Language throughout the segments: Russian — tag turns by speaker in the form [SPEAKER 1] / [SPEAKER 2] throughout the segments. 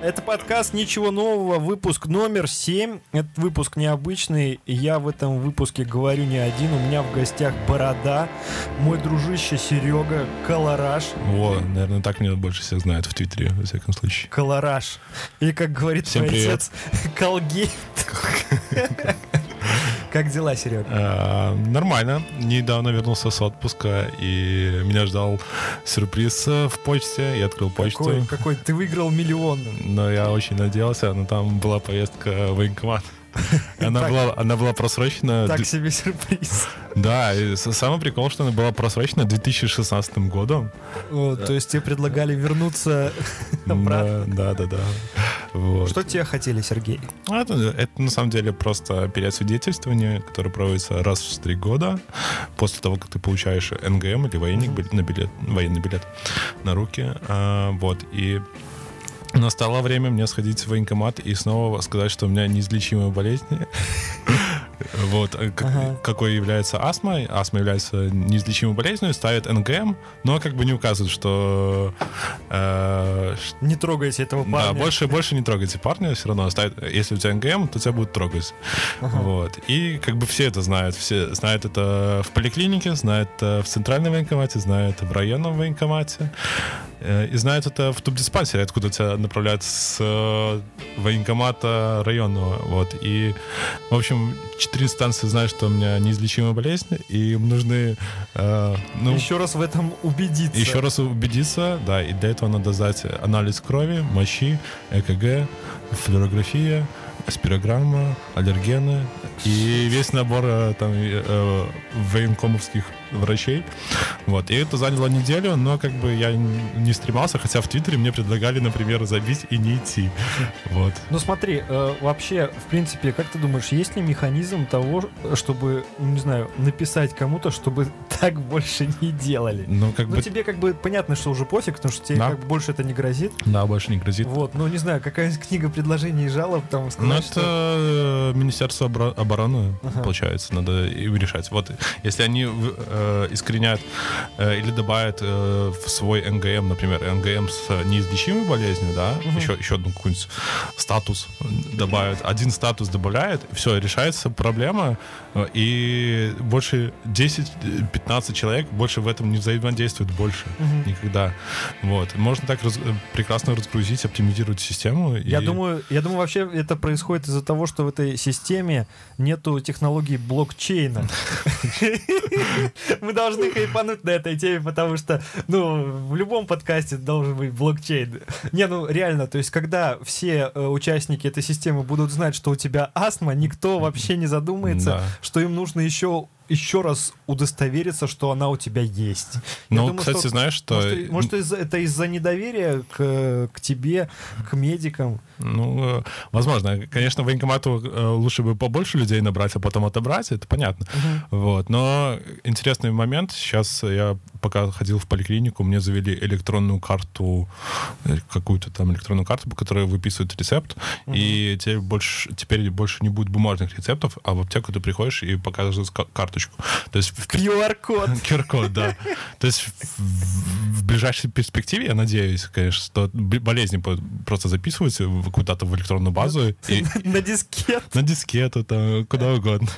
[SPEAKER 1] Это подкаст «Ничего нового», выпуск номер 7. Этот выпуск необычный. Я в этом выпуске говорю не один. У меня в гостях Борода, мой дружище Серега, Колораж.
[SPEAKER 2] О, наверное, так меня больше всех знают в Твиттере, во всяком случае.
[SPEAKER 1] Колораж. Или, как говорит
[SPEAKER 2] Всем
[SPEAKER 1] мой
[SPEAKER 2] привет.
[SPEAKER 1] отец, Колгейт. Как дела, Серега?
[SPEAKER 2] А, нормально. Недавно вернулся с отпуска, и меня ждал сюрприз э, в почте. Я открыл почту.
[SPEAKER 1] Какой, какой? Ты выиграл миллион.
[SPEAKER 2] Но я очень надеялся, но там была повестка в военкомат. Она
[SPEAKER 1] Так.
[SPEAKER 2] была, она была просрочена.
[SPEAKER 1] Так себе сюрприз.
[SPEAKER 2] Да, и самый прикол, что она была просрочена 2016 годом.
[SPEAKER 1] О, То есть тебе предлагали вернуться обратно.
[SPEAKER 2] Да, да, да. да. Вот.
[SPEAKER 1] Что тебе хотели, Сергей?
[SPEAKER 2] А Это, это на самом деле просто переосвидетельствование, которое проводится раз в три года после того, как ты получаешь НГМ или военник на билет, военный билет на руки. А, вот. И настало время мне сходить в военкомат и снова сказать, что у меня неизлечимая болезнь. Вот, э, к-
[SPEAKER 1] Ага.
[SPEAKER 2] какой является астма. Астма является неизлечимой болезнью, ставят НГМ, но как бы не указывают, что э,
[SPEAKER 1] Не трогайте этого
[SPEAKER 2] да,
[SPEAKER 1] парня.
[SPEAKER 2] больше, больше не трогайте парня, все равно оставят. Если у тебя НГМ, то тебя будут трогать. Вот. И как бы все это знают. Все знают это в поликлинике, знают это в центральном военкомате, знают в районном военкомате. э, И знают это в тубдиспансере, откуда тебя направляют с э, военкомата районного. Вот. И, в общем, четыре инстанции знают, что у меня неизлечимая болезнь, и им нужны... э, ну,
[SPEAKER 1] Еще раз в этом убедиться.
[SPEAKER 2] еще раз убедиться, да, и для этого надо сдать анализ крови, мочи, ЭКГ, флюорография, спирограмма, аллергены и весь набор э, там э, военкомовских врачей. Вот. И это заняло неделю, но как бы я не стремался, хотя в Твиттере мне предлагали, например, забить и не идти. Вот.
[SPEAKER 1] Ну смотри, э, вообще, в принципе, как ты думаешь, есть ли механизм того, чтобы, ну, не знаю, написать кому-то, чтобы так больше не делали?
[SPEAKER 2] Ну, как
[SPEAKER 1] Ну,
[SPEAKER 2] бы...
[SPEAKER 1] тебе как бы понятно, что уже пофиг, потому что тебе
[SPEAKER 2] Да.
[SPEAKER 1] как бы больше это не грозит.
[SPEAKER 2] Да, больше не грозит.
[SPEAKER 1] Вот, ну, не знаю, какая-нибудь книга предложений и жалоб, там, сказать,
[SPEAKER 2] Ну, это
[SPEAKER 1] что...
[SPEAKER 2] э, Министерство обра- обороны,
[SPEAKER 1] Ага.
[SPEAKER 2] получается, надо им решать. Вот, если они э, искоренят э, или добавят э, в свой НГМ, например, НГМ с неизлечимой болезнью, да,
[SPEAKER 1] Мгм.
[SPEAKER 2] еще, еще одну какую-нибудь статус добавят, один статус добавляет, все, решается проблема, э, и больше 10-15 человек больше в этом не взаимодействуют больше
[SPEAKER 1] Мгм.
[SPEAKER 2] никогда. Вот. Можно так раз- э, прекрасно разгрузить, оптимизировать систему.
[SPEAKER 1] Я
[SPEAKER 2] и-
[SPEAKER 1] думаю, я думаю, вообще это происходит из-за того, что в этой системе нету технологии блокчейна. Мы должны хайпануть на этой теме, потому что, ну, в любом подкасте должен быть блокчейн. Не, ну, реально, то есть, когда все э, участники этой системы будут знать, что у тебя астма, никто вообще не задумается, что им нужно еще еще раз удостовериться, что она у тебя есть.
[SPEAKER 2] Ну,
[SPEAKER 1] думаю,
[SPEAKER 2] кстати,
[SPEAKER 1] что-
[SPEAKER 2] знаешь, что...
[SPEAKER 1] Может, может, из- это из-за недоверия к, к тебе, к медикам.
[SPEAKER 2] Ну, э, возможно. Конечно, военкомату э, лучше бы побольше людей набрать, а потом отобрать, это понятно. Вот. Но интересный момент. Сейчас я пока ходил в поликлинику, мне завели электронную карту, э, какую-то там электронную карту, по которой выписывают рецепт, и теперь больше, теперь больше не будет бумажных рецептов, а в аптеку ты приходишь и показываешь ка- карточку. То есть
[SPEAKER 1] QR-код.
[SPEAKER 2] QR-код, да. То есть в, ближайшей перспективе, я надеюсь, конечно, что болезни просто записываются куда-то в электронную базу
[SPEAKER 1] На дискет.
[SPEAKER 2] на дискету, там, куда угодно.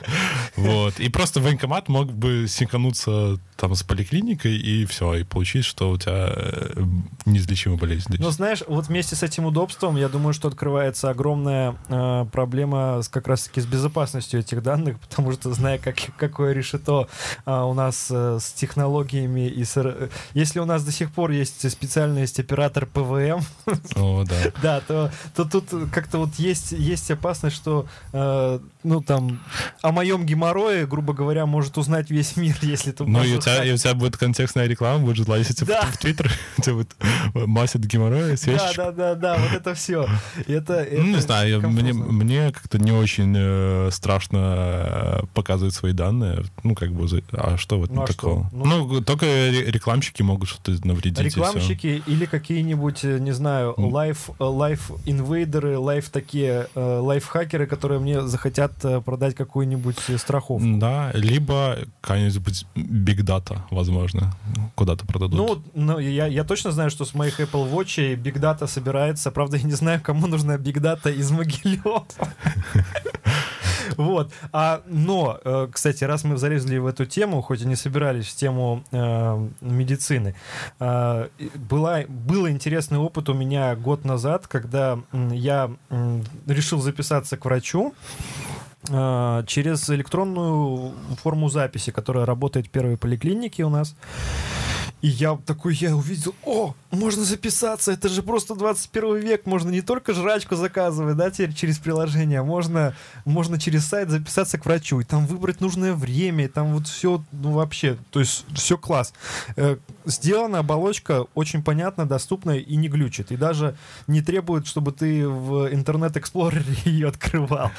[SPEAKER 2] Вот. И просто военкомат мог бы синкануться там с поликлиникой и все, и получить, что у тебя э, неизлечимая болезнь.
[SPEAKER 1] Но знаешь, вот вместе с этим удобством, я думаю, что открывается огромная э, проблема с, как раз-таки с безопасностью этих данных, потому что, зная, как, какое решето а, у нас э, с технологиями и с... р- Если у нас до сих пор есть специальность оператор ПВМ,
[SPEAKER 2] О, да.
[SPEAKER 1] да, то, то тут как-то вот есть, есть опасность, что, э, ну, там, о моем геморрое, грубо говоря, может узнать весь мир, если ты
[SPEAKER 2] Ну, и у, тебя, и у тебя будет контекстная реклама, будет лазить
[SPEAKER 1] Да.
[SPEAKER 2] в, Твиттер, тебя будет масит геморроя,
[SPEAKER 1] Да,
[SPEAKER 2] свечечка.
[SPEAKER 1] да, да, да, вот это все. Это,
[SPEAKER 2] Ну, не
[SPEAKER 1] это
[SPEAKER 2] знаю, мне, мне как-то не очень э, страшно э, показывать свои данные. Ну, как бы, а что в этом
[SPEAKER 1] Ну, а что?
[SPEAKER 2] такого?
[SPEAKER 1] Ну-
[SPEAKER 2] Ну, только ре- рекламщики могут что-то навредить.
[SPEAKER 1] Рекламщики или какие-нибудь, э, не знаю, лайф, лайф инвейдеры, лайф такие, э, лайфхакеры, которые мне захотят э, продать какую-нибудь страховку.
[SPEAKER 2] Да, либо какая-нибудь big data, возможно, куда-то продадут.
[SPEAKER 1] Ну, ну я, я точно знаю, что с моих Apple Watch big data собирается. Правда, я не знаю, кому нужна big data из Могилева. Вот. А, но, э, кстати, раз мы залезли в эту тему, хоть и не собирались в тему э, медицины, э, была, был интересный опыт у меня год назад, когда я решил записаться к врачу через электронную форму записи, которая работает в первой поликлинике у нас. И я такой, я увидел, о, можно записаться, это же просто 21 век, можно не только жрачку заказывать, да, теперь через приложение, можно, можно через сайт записаться к врачу, и там выбрать нужное время, и там вот все, ну вообще, то есть все класс. Э, сделана оболочка очень понятно, доступная и не глючит, и даже не требует, чтобы ты в Internet Explorer е ее открывал.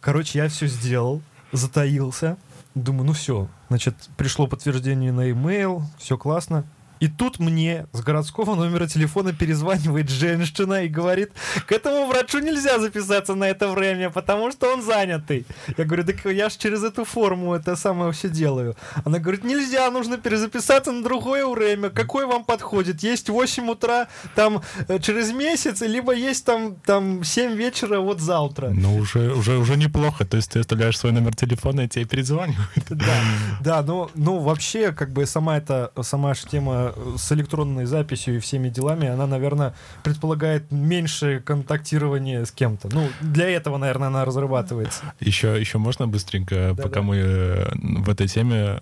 [SPEAKER 1] Короче, я все сделал, затаился, Думаю, ну все, значит, пришло подтверждение на e-mail, все классно. И тут мне с городского номера телефона перезванивает женщина и говорит, к этому врачу нельзя записаться на это время, потому что он занятый. Я говорю, так я же через эту форму это самое все делаю. Она говорит, нельзя, нужно перезаписаться на другое время. Какой вам подходит? Есть 8 утра там э, через месяц, либо есть там, там 7 вечера вот завтра.
[SPEAKER 2] Ну, уже, уже, уже неплохо. То есть ты оставляешь свой номер телефона, и тебе перезванивают.
[SPEAKER 1] Да, да, ну, ну вообще, как бы сама эта, сама тема с электронной записью и всеми делами, она, наверное, предполагает меньше контактирования с кем-то. Ну, для этого, наверное, она разрабатывается.
[SPEAKER 2] Еще, еще можно быстренько, да, пока да. мы э, в этой теме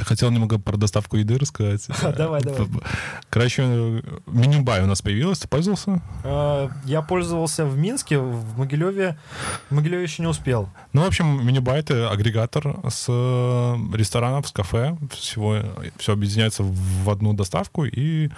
[SPEAKER 2] хотел немного про доставку еды рассказать.
[SPEAKER 1] Давай, давай.
[SPEAKER 2] Короче, меню бай у нас появилось, ты пользовался?
[SPEAKER 1] А, я пользовался в Минске, в Могилеве. В Могилеве еще не успел.
[SPEAKER 2] Ну, в общем, меню бай — это агрегатор с э, ресторанов, с кафе. Всего, все объединяется в одну доставку, и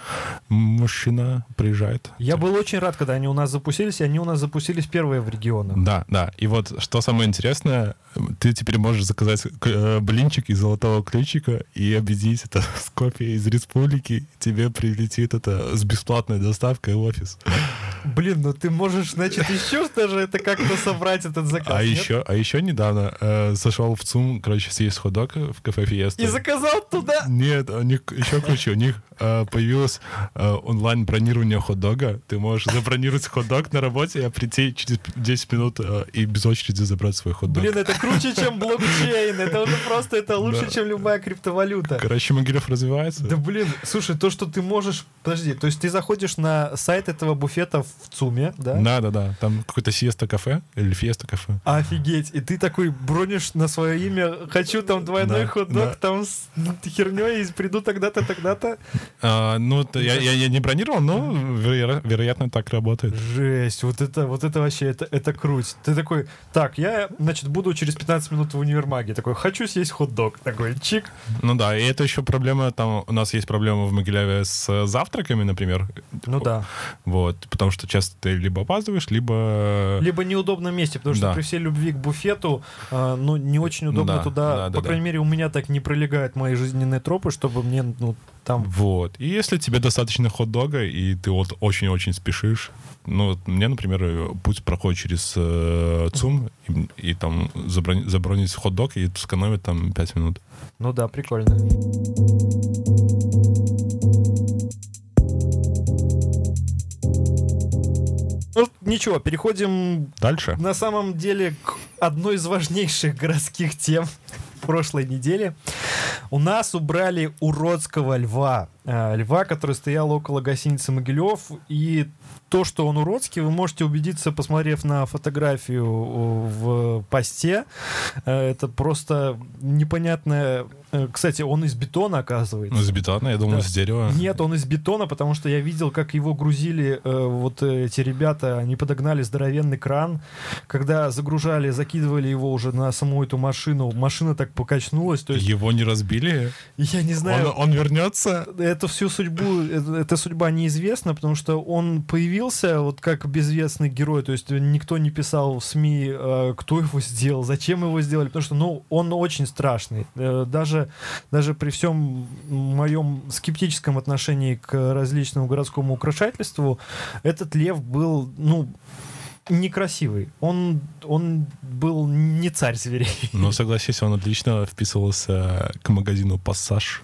[SPEAKER 2] мужчина приезжает.
[SPEAKER 1] Я был очень рад, когда они у нас запустились, и они у нас запустились первые в регионах.
[SPEAKER 2] Да, да. И вот что самое интересное, ты теперь можешь заказать э, блинчик из золотого ключика и объединить это с копией из республики. Тебе прилетит это с бесплатной доставкой в офис.
[SPEAKER 1] Блин, ну ты можешь, значит, еще даже это как-то собрать этот заказ.
[SPEAKER 2] А нет? еще, а еще недавно э, зашел в ЦУМ, короче, съесть ходок в кафе Фиеста.
[SPEAKER 1] И заказал туда?
[SPEAKER 2] Нет, у них еще круче. У них э, появилось э, онлайн бронирование хот-дога. Ты можешь забронировать хот-дог на работе и прийти через 10 минут э, и без очереди забрать свой хот-дог.
[SPEAKER 1] Блин, это круче, чем блокчейн. Это уже просто это лучше, чем любая криптовалюта.
[SPEAKER 2] Короче, Могилев развивается.
[SPEAKER 1] Да блин, слушай, то, что ты можешь... Подожди, то есть ты заходишь на сайт этого буфета в ЦУМе, да?
[SPEAKER 2] Да, да, да. Там какое-то сиеста кафе или фиеста кафе.
[SPEAKER 1] Офигеть. И ты такой бронишь на свое имя, хочу там двойной да, хот-дог, да. там с херней, приду тогда-то, тогда-то.
[SPEAKER 2] А, ну, я, я, я не бронировал, но веро- вероятно так работает.
[SPEAKER 1] Жесть, вот это, вот это вообще, это, это круть. Ты такой, так, я, значит, буду через 15 минут в универмаге. Такой, хочу съесть хот-дог. Такой, чик.
[SPEAKER 2] Ну да, и это еще проблема, там, у нас есть проблема в Могилеве с завтраками, например.
[SPEAKER 1] Ну да.
[SPEAKER 2] Вот, потому что часто ты либо опаздываешь, либо...
[SPEAKER 1] Либо в неудобном месте, потому что да. при всей любви к буфету, э, ну, не очень удобно да, туда, да, да, по да, крайней мере, у меня так не пролегают мои жизненные тропы, чтобы мне, ну, там...
[SPEAKER 2] Вот. И если тебе достаточно хот-дога, и ты вот очень-очень спешишь, ну, вот мне, например, путь проходит через э, ЦУМ, и, и там забронить, забронить хот-дог, и сэкономит там 5 минут.
[SPEAKER 1] Ну да, прикольно. Ну, ничего, переходим
[SPEAKER 2] дальше.
[SPEAKER 1] На самом деле к одной из важнейших городских тем прошлой недели. У нас убрали уродского льва. Э, льва, который стоял около гостиницы Могилев. И то, что он уродский, вы можете убедиться, посмотрев на фотографию в посте. Э, это просто непонятное Э, кстати, он из бетона, оказывается.
[SPEAKER 2] Из бетона, я думал, да. из дерева.
[SPEAKER 1] Нет, он из бетона, потому что я видел, как его грузили вот эти ребята, они подогнали здоровенный кран. Когда загружали, закидывали его уже на саму эту машину, машина так покачнулась. То есть...
[SPEAKER 2] Его не разбили?
[SPEAKER 1] Я не знаю.
[SPEAKER 2] Он, он вернется?
[SPEAKER 1] Это, всю судьбу, эта судьба неизвестна, потому что он появился вот как безвестный герой, то есть никто не писал в СМИ, э, кто его сделал, зачем его сделали, потому что, ну, он очень страшный. Э, даже, даже при всем моем скептическом отношении к различному городскому украшательству, этот лев был, ну, некрасивый. Он, он был не царь зверей.
[SPEAKER 2] Ну, согласись, он отлично вписывался к магазину «Пассаж».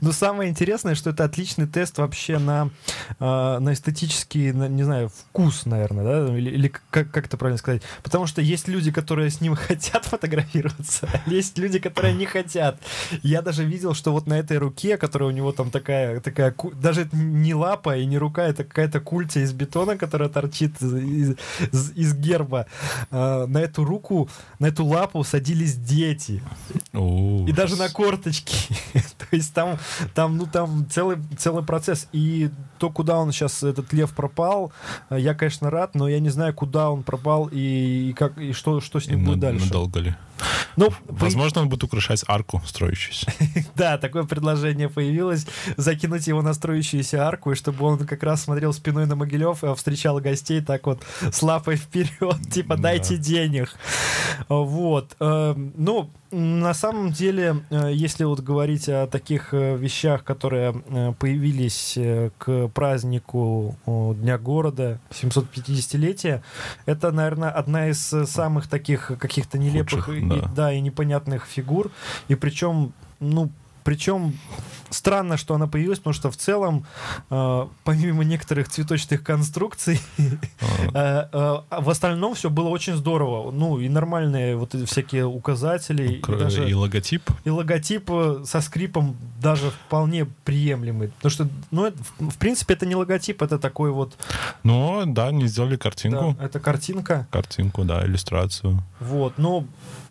[SPEAKER 1] Но самое интересное, что это отличный тест вообще на, э, на эстетический, на, не знаю, вкус, наверное, да, или, или как, как это правильно сказать. Потому что есть люди, которые с ним хотят фотографироваться, а есть люди, которые не хотят. Я даже видел, что вот на этой руке, которая у него там такая, такая даже не лапа и не рука, это какая-то культя из бетона, которая торчит из, из, из герба. Э, на эту руку, на эту лапу садились дети.
[SPEAKER 2] О,
[SPEAKER 1] и даже на корточки. То есть там, там, ну, там целый, целый процесс. И то, куда он сейчас, этот лев пропал, э, я, конечно, рад, но я не знаю, куда он пропал и, и как, и что, что с ним и будет на, дальше.
[SPEAKER 2] Надолго ли?
[SPEAKER 1] Ну,
[SPEAKER 2] Возможно, он будет украшать арку строящуюся.
[SPEAKER 1] да, такое предложение появилось. Закинуть его на строящуюся арку, и чтобы он как раз смотрел спиной на Могилев и встречал гостей так вот с лапой вперед, типа дайте денег. Вот. Эм, ну, на самом деле, э, если вот говорить о таких э, вещах, которые э, появились к празднику Дня города, 750-летия, это, наверное, одна из самых таких каких-то нелепых Худших, да. И, да, и непонятных фигур. И причем, ну, причем странно, что она появилась, потому что в целом, э, помимо некоторых цветочных конструкций, э, э, в остальном все было очень здорово. Ну, и нормальные вот всякие указатели.
[SPEAKER 2] И, даже, и логотип.
[SPEAKER 1] И логотип э, со скрипом даже вполне приемлемый. Потому что, ну, это, в принципе, это не логотип, это такой вот...
[SPEAKER 2] Ну, да, не сделали картинку.
[SPEAKER 1] Да, это картинка.
[SPEAKER 2] Картинку, да, иллюстрацию.
[SPEAKER 1] Вот, ну,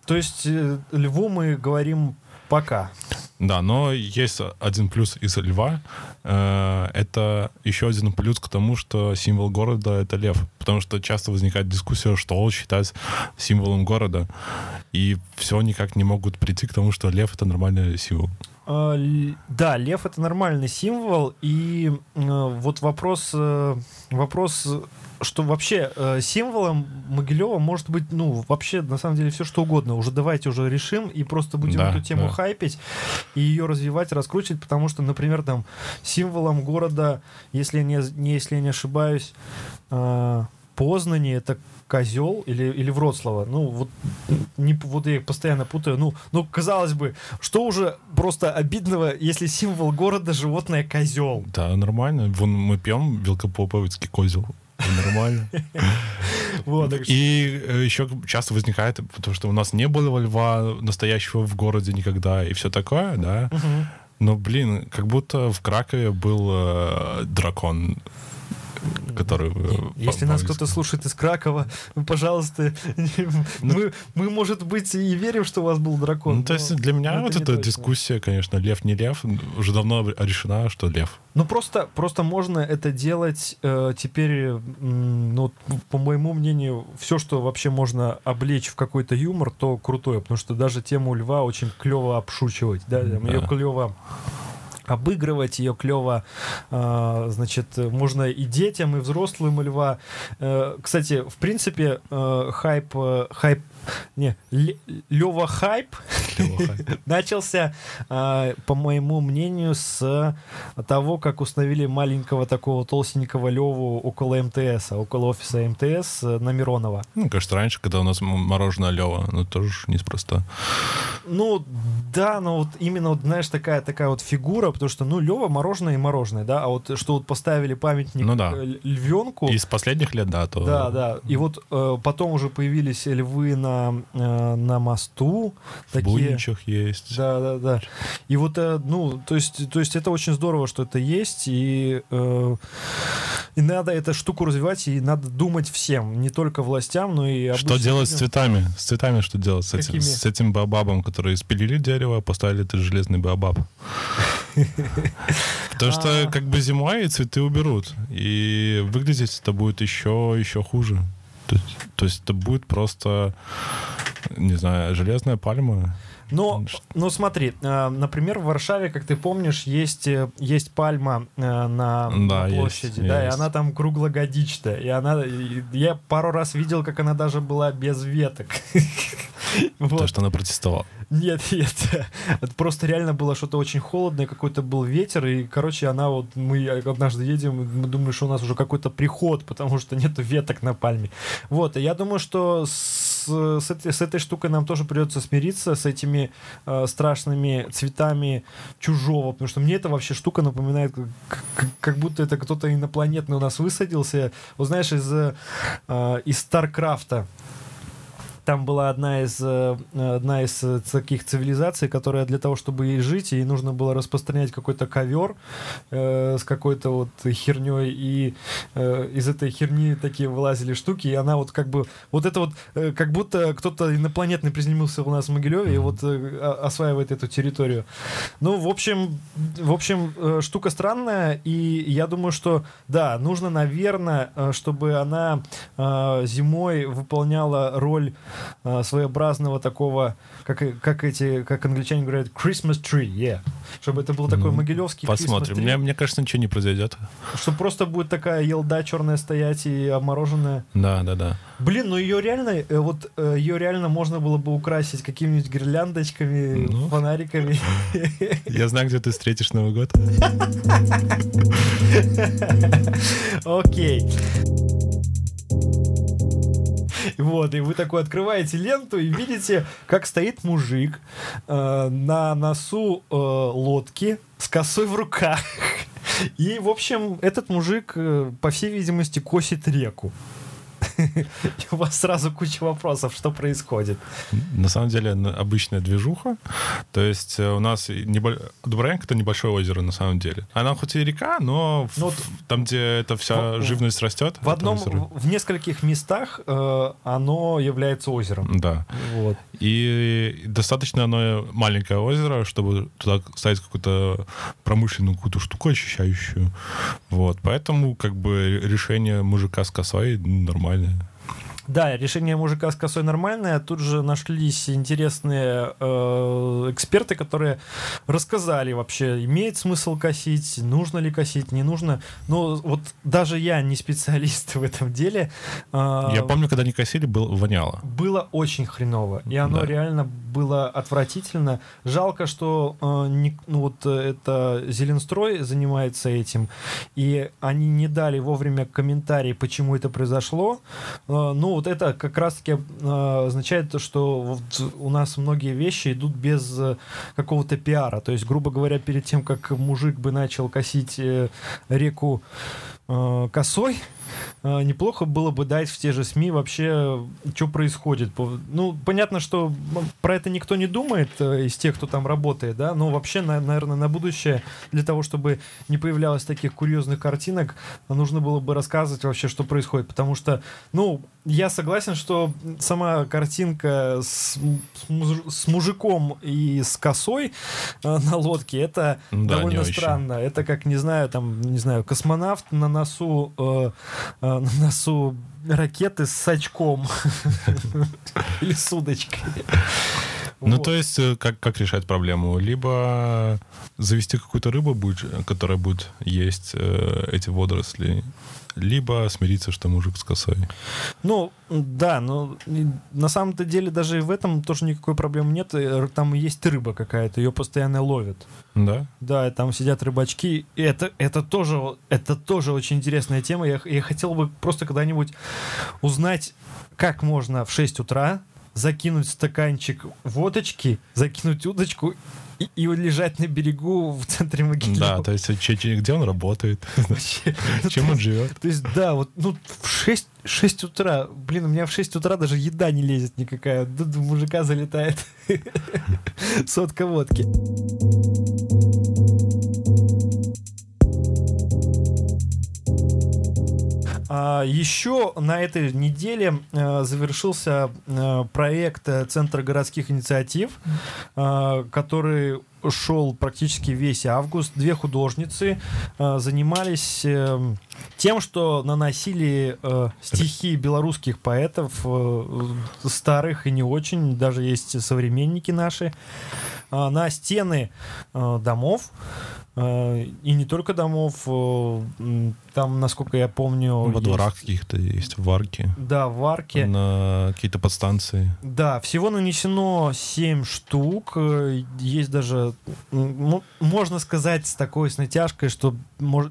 [SPEAKER 1] то есть Льву мы говорим пока.
[SPEAKER 2] Да, но есть один плюс из льва. Э, это еще один плюс к тому, что символ города — это лев. Потому что часто возникает дискуссия, что считать символом города. И все никак не могут прийти к тому, что лев — это нормальный символ.
[SPEAKER 1] А, да, лев это нормальный символ, и э, вот вопрос, э, вопрос что вообще э, символом Могилева может быть, ну, вообще, на самом деле, все что угодно. Уже давайте уже решим и просто будем да, эту тему да. хайпить и ее развивать, раскручивать, потому что, например, там, символом города, если не, не если я не ошибаюсь, Познани это козел или, или Вроцлава. Ну, вот, не, вот я их постоянно путаю. Ну, ну, казалось бы, что уже просто обидного, если символ города животное козел?
[SPEAKER 2] Да, нормально. Вон мы пьем велкопоповицкий козел. Нормально. Вот, и э, еще часто возникает, потому что у нас не было льва настоящего в городе никогда и все такое, да. Но, блин, как будто в Кракове был э, дракон который... Э,
[SPEAKER 1] если нас кто-то слушает из Кракова, пожалуйста, ну, мы, мы, может быть, и верим, что у вас был дракон.
[SPEAKER 2] Ну, то есть для меня вот эта дискуссия, конечно, лев не лев, уже давно решена, что лев.
[SPEAKER 1] Ну, просто, просто можно это делать э, теперь, ну, по моему мнению, все, что вообще можно облечь в какой-то юмор, то крутое, потому что даже тему льва очень клево обшучивать, да, да. ее клево обыгрывать ее клево, а, значит, можно и детям, и взрослым льва. Э, кстати, в принципе, э, хайп, э, хайп не, Лева хайп начался, а, по моему мнению, с того, как установили маленького такого толстенького Леву около МТС, около офиса МТС на Миронова.
[SPEAKER 2] Ну, кажется, раньше, когда у нас мороженое Лева, ну, тоже неспроста.
[SPEAKER 1] Ну, да, но вот именно, вот, знаешь, такая, такая вот фигура, потому что, ну, Лева мороженое и мороженое, да, а вот что вот поставили памятник ну, да. львенку.
[SPEAKER 2] Из последних лет, да, то...
[SPEAKER 1] Да, да, и вот э, потом уже появились львы на э, на мосту.
[SPEAKER 2] В такие... Есть.
[SPEAKER 1] Да, да, да. И вот, э, ну, то есть, то есть это очень здорово, что это есть, и, э, и надо эту штуку развивать, и надо думать всем, не только властям, но и
[SPEAKER 2] Что делать людям. с цветами? С цветами что делать? С этим, с этим баобабом, который спилили дерево, поставили этот железный баобаб. Потому что а. как бы зимой цветы уберут, и выглядеть это будет еще, еще хуже. То есть, то есть это будет просто, не знаю, железная пальма.
[SPEAKER 1] Но, ну смотри, э, например, в Варшаве, как ты помнишь, есть, э, есть пальма э, на,
[SPEAKER 2] Да,
[SPEAKER 1] на
[SPEAKER 2] есть,
[SPEAKER 1] площади, да, и
[SPEAKER 2] есть.
[SPEAKER 1] она там круглогодичная, и она, и я пару раз видел, как она даже была без веток. Вот.
[SPEAKER 2] Потому что она протестовала.
[SPEAKER 1] Нет, нет, это просто реально было что-то очень холодное, какой-то был ветер, и, короче, она вот, мы однажды едем, мы думали, что у нас уже какой-то приход, потому что нету веток на пальме. Вот, и я думаю, что с, с, этой, с этой штукой нам тоже придется смириться, с этими э, страшными цветами чужого, потому что мне эта вообще штука напоминает, как, как- будто это кто-то инопланетный у нас высадился, вот знаешь, из, э, из Старкрафта. Там была одна из, э, одна из э, таких цивилизаций, которая для того, чтобы ей жить, ей нужно было распространять какой-то ковер э, с какой-то вот херней, и э, из этой херни такие вылазили штуки, и она вот как бы, вот это вот, э, как будто кто-то инопланетный приземлился у нас в Могилеве и вот э, осваивает эту территорию. Ну, в общем, в общем, э, штука странная, и я думаю, что, да, нужно, наверное, э, чтобы она э, зимой выполняла роль своеобразного такого, как, как эти, как англичане говорят, Christmas tree, yeah. Чтобы это был такой
[SPEAKER 2] Ну,
[SPEAKER 1] могилевский
[SPEAKER 2] Посмотрим. Мне, мне кажется, ничего не произойдет.
[SPEAKER 1] Что просто будет такая елда черная стоять и обмороженная.
[SPEAKER 2] Да, да, да.
[SPEAKER 1] Блин, ну ее реально, э, вот э, ее реально можно было бы украсить какими-нибудь гирляндочками,
[SPEAKER 2] Ну.
[SPEAKER 1] фонариками.
[SPEAKER 2] Я знаю, где ты встретишь Новый год.
[SPEAKER 1] Окей. Вот, и вы такой открываете ленту и видите, как стоит мужик э, на носу э, лодки с косой в руках. И, в общем, этот мужик, э, по всей видимости, косит реку. У вас сразу куча вопросов, что происходит.
[SPEAKER 2] На самом деле обычная движуха. То есть э, у нас небо... Дубровенко — это небольшое озеро на самом деле. Она хоть и река, но в-
[SPEAKER 1] Ну вот
[SPEAKER 2] там, где эта вся
[SPEAKER 1] в-
[SPEAKER 2] живность растет.
[SPEAKER 1] В одном,
[SPEAKER 2] озеро.
[SPEAKER 1] в в нескольких местах э, оно является озером.
[SPEAKER 2] Да.
[SPEAKER 1] Вот.
[SPEAKER 2] И достаточно оно маленькое озеро, чтобы туда ставить какую-то промышленную какую-то штуку очищающую. Вот. Поэтому как бы решение мужика с косой нормальное.
[SPEAKER 1] Да, решение мужика с косой нормальное. Тут же нашлись интересные э, эксперты, которые рассказали вообще, имеет смысл косить, нужно ли косить, не нужно. Но вот даже я не специалист в этом деле. э,
[SPEAKER 2] Я помню, когда не косили, было воняло.
[SPEAKER 1] было очень хреново, и оно
[SPEAKER 2] Да.
[SPEAKER 1] реально было отвратительно. Жалко, что э, не- ну вот э, это Зеленстрой занимается этим, и они не дали вовремя комментарий, почему это произошло. Э, ну вот это как раз-таки э, означает то, что вот у нас многие вещи идут без э, какого-то пиара. То есть, грубо говоря, перед тем, как мужик бы начал косить э, реку э, косой, э, неплохо было бы дать в те же СМИ вообще, что происходит. Ну, понятно, что про это никто не думает э, из тех, кто там работает, да, но вообще, на- наверное, на будущее, для того, чтобы не появлялось таких курьезных картинок, нужно было бы рассказывать вообще, что происходит, потому что, ну, я согласен, что сама картинка с, с муж- с мужиком и с косой э, на лодке, это
[SPEAKER 2] Да,
[SPEAKER 1] довольно
[SPEAKER 2] очень.
[SPEAKER 1] странно. Это как, не знаю, там, не знаю, космонавт на носу, э, э, на носу ракеты с очком или с удочкой.
[SPEAKER 2] Ну,
[SPEAKER 1] Вот.
[SPEAKER 2] то есть, э, как, как решать проблему? Либо завести какую-то рыбу, будет, которая будет есть э, эти водоросли, либо смириться, что мужик с косой.
[SPEAKER 1] Ну, да, но на самом-то деле даже в этом тоже никакой проблемы нет. Э, Там есть рыба какая-то, ее постоянно ловят.
[SPEAKER 2] Да?
[SPEAKER 1] Да, там сидят рыбачки. И это, это, тоже, это тоже очень интересная тема. Я, я хотел бы просто когда-нибудь узнать, как можно в 6 утра закинуть стаканчик водочки, закинуть удочку и, и лежать на берегу в центре могилы.
[SPEAKER 2] Да, то есть, где он работает,
[SPEAKER 1] Вообще.
[SPEAKER 2] чем он живет.
[SPEAKER 1] То есть, да, вот ну, в 6, 6 утра, блин, у меня в 6 утра даже еда не лезет никакая. Тут мужика залетает сотка водки. А, еще на этой неделе э, завершился э, проект э, Центра городских инициатив, э, который шел практически весь август. Две художницы э, занимались э, тем, что наносили э, стихи белорусских поэтов, э, старых и не очень, даже есть современники наши, на стены э, домов. Э, и не только домов, э, там, насколько я помню...
[SPEAKER 2] Во есть... дворах каких-то есть, в арке.
[SPEAKER 1] Да, в арке.
[SPEAKER 2] На какие-то подстанции.
[SPEAKER 1] Да, всего нанесено 7 штук. Э, есть даже, можно сказать с такой, с натяжкой, что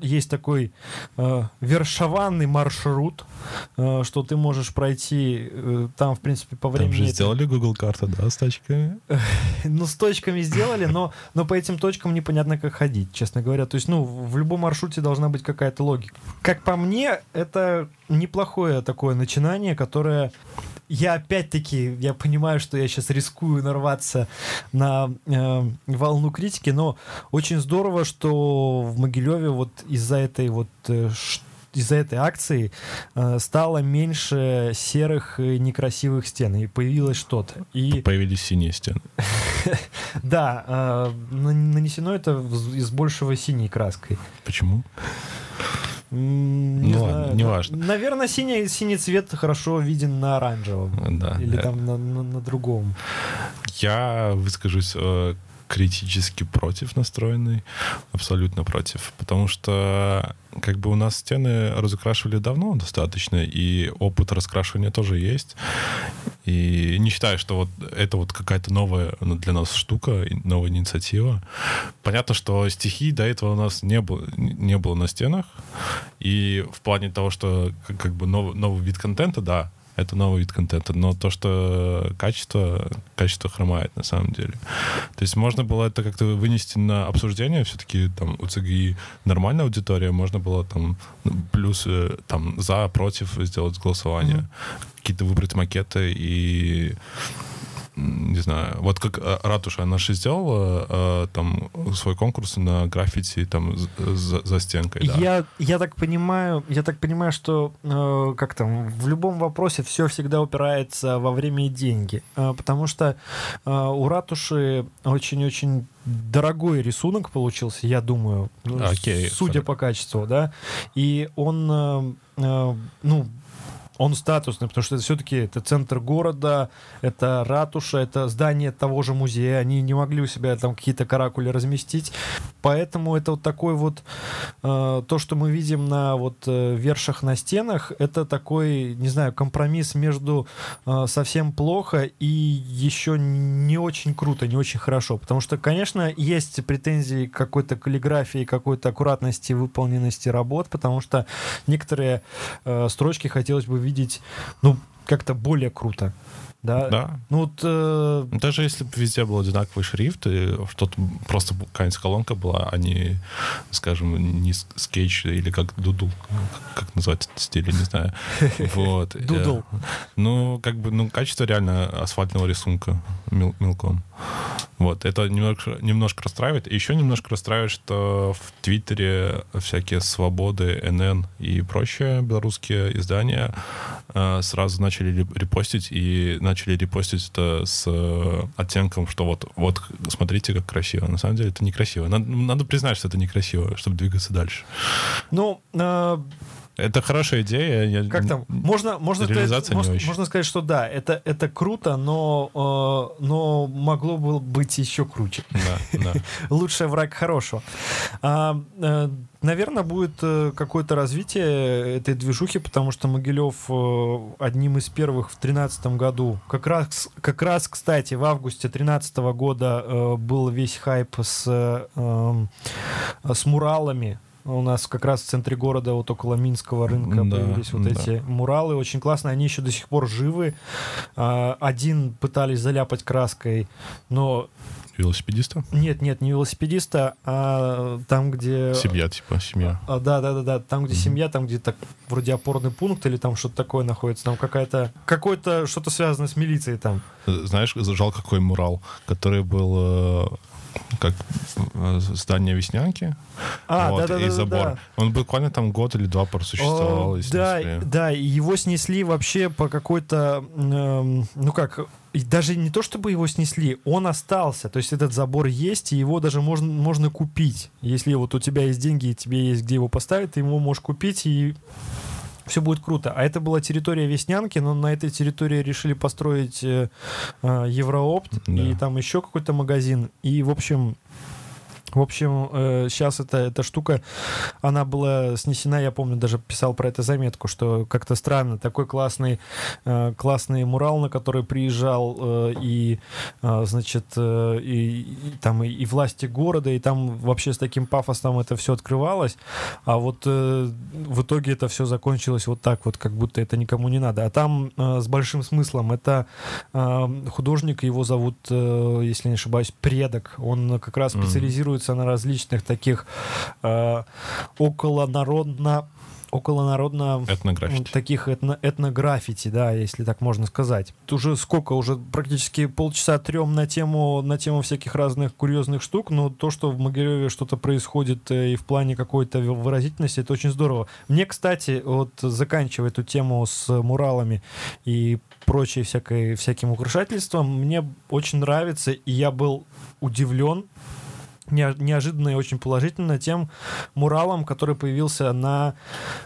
[SPEAKER 1] есть такой э, вершованный маршрут, э, что ты можешь пройти э, там, в принципе, по времени...
[SPEAKER 2] Там же сделали Google карты, да, с точками?
[SPEAKER 1] ну, с точками сделали, но, но по этим точкам непонятно, как ходить, честно говоря. То есть, ну, в любом маршруте должна быть какая-то логика. Как по мне, это неплохое такое начинание, которое я опять-таки, я понимаю, что я сейчас рискую нарваться на э, волну критики, но очень здорово, что в Могилеве вот из-за этой вот э, из-за этой акции э, стало меньше серых и некрасивых стен, и появилось что-то. И...
[SPEAKER 2] Появились синие стены.
[SPEAKER 1] Да, э, нанесено это из большего синей краской.
[SPEAKER 2] Почему?
[SPEAKER 1] Не
[SPEAKER 2] ну
[SPEAKER 1] знаю,
[SPEAKER 2] ладно, не важно.
[SPEAKER 1] Наверное, синий, синий цвет хорошо виден на оранжевом.
[SPEAKER 2] Да.
[SPEAKER 1] Или там на, на, на другом.
[SPEAKER 2] Я выскажусь э, критически против настроенный, абсолютно против, потому что как бы у нас стены разукрашивали давно достаточно, и опыт раскрашивания тоже есть. И не считаю, что вот это вот какая-то новая для нас штука, новая инициатива. Понятно, что стихи до этого у нас не было, не было на стенах, и в плане того, что как бы новый, новый вид контента, да, это новый вид контента, но то, что качество, качество хромает на самом деле. То есть можно было это как-то вынести на обсуждение, все-таки там у ЦГИ нормальная аудитория, можно было там плюс там за, против сделать голосование, mm-hmm. какие-то выбрать макеты и не знаю, вот как э, ратуша наша сделала э, там свой конкурс на граффити там за, за стенкой. Да.
[SPEAKER 1] Я я так понимаю, я так понимаю, что э, как там в любом вопросе все всегда упирается во время и деньги, э, потому что э, у ратуши очень-очень дорогой рисунок получился, я думаю, ну,
[SPEAKER 2] okay,
[SPEAKER 1] судя sorry. по качеству, да, и он э, э, ну он статусный, потому что это все-таки это центр города, это ратуша, это здание того же музея. Они не могли у себя там какие-то каракули разместить. Поэтому это вот такой вот э, то, что мы видим на вот э, вершах на стенах, это такой, не знаю, компромисс между э, совсем плохо и еще не очень круто, не очень хорошо. Потому что, конечно, есть претензии к какой-то каллиграфии, какой-то аккуратности, выполненности работ, потому что некоторые э, строчки хотелось бы видеть, ну, как-то более круто. Да.
[SPEAKER 2] да.
[SPEAKER 1] Ну вот. Э...
[SPEAKER 2] Даже если бы везде был одинаковый шрифт, и что-то просто какая-нибудь колонка была, а не, скажем, не скетч или как doodle, как, как назвать этот стиль, не знаю. Вот.
[SPEAKER 1] Doodle.
[SPEAKER 2] Ну, как бы, ну, качество реально асфальтного рисунка мел мелком. Вот, это немножко, немножко расстраивает. И еще немножко расстраивает, что в Твиттере всякие свободы, НН и прочие белорусские издания э, сразу начали репостить и начали репостить это с э, оттенком, что вот, вот, смотрите, как красиво. На самом деле это некрасиво. Надо, надо признать, что это некрасиво, чтобы двигаться дальше.
[SPEAKER 1] Ну, э
[SPEAKER 2] это хорошая идея.
[SPEAKER 1] Я... Как там? Можно, можно, сказать, можно, можно сказать, что да, это, это круто, но, э, но могло бы быть еще круче.
[SPEAKER 2] Да, да.
[SPEAKER 1] Лучший враг хорошего. А, э, наверное, будет э, какое-то развитие этой движухи, потому что Могилев э, одним из первых в 2013 году, как раз, как раз, кстати, в августе 2013 года э, был весь хайп с, э, с муралами у нас как раз в центре города, вот около Минского рынка да, появились вот да. эти муралы. Очень классные. Они еще до сих пор живы. А, один пытались заляпать краской, но
[SPEAKER 2] велосипедиста?
[SPEAKER 1] Нет, нет, не велосипедиста, а там, где...
[SPEAKER 2] Семья, типа, семья.
[SPEAKER 1] А, да, да, да, да, там, где mm-hmm. семья, там, где так вроде опорный пункт или там что-то такое находится, там какая-то, какое-то что-то связанное с милицией там.
[SPEAKER 2] Знаешь, жалко какой мурал, который был э, как э, здание Веснянки.
[SPEAKER 1] А,
[SPEAKER 2] вот,
[SPEAKER 1] да, да,
[SPEAKER 2] и
[SPEAKER 1] да,
[SPEAKER 2] забор.
[SPEAKER 1] да.
[SPEAKER 2] Он буквально там год или два просуществовал.
[SPEAKER 1] О,
[SPEAKER 2] и
[SPEAKER 1] да, да, и его снесли вообще по какой-то, эм, ну как, и даже не то чтобы его снесли, он остался. То есть этот забор есть, и его даже можно, можно купить. Если вот у тебя есть деньги, и тебе есть где его поставить, ты его можешь купить, и все будет круто. А это была территория Веснянки, но на этой территории решили построить э, э, Евроопт
[SPEAKER 2] Да.
[SPEAKER 1] и там еще какой-то магазин. И, в общем, в общем, сейчас эта, эта штука, она была снесена, я помню, даже писал про это заметку, что как-то странно, такой классный, э, классный мурал, на который приезжал э, и, э, значит, э, и, и там и, и власти города, и там вообще с таким пафосом это все открывалось, а вот э, в итоге это все закончилось вот так вот, как будто это никому не надо. А там э, с большим смыслом, это э, художник, его зовут, э, если не ошибаюсь, Предок, он как раз
[SPEAKER 2] Мгм.
[SPEAKER 1] Специализируется на различных таких э, околонародно околонародно
[SPEAKER 2] Этнограффити.
[SPEAKER 1] таких этно, этнограффити, да, если так можно сказать. Тут уже сколько, уже практически полчаса трем на тему, на тему всяких разных курьезных штук, но то, что в Могилеве что-то происходит э, и в плане какой-то вы- выразительности, это очень здорово. Мне, кстати, вот заканчивая эту тему с муралами и прочей всякой, всяким украшательством, мне очень нравится, и я был удивлен, неожиданно и очень положительно тем муралом, который появился на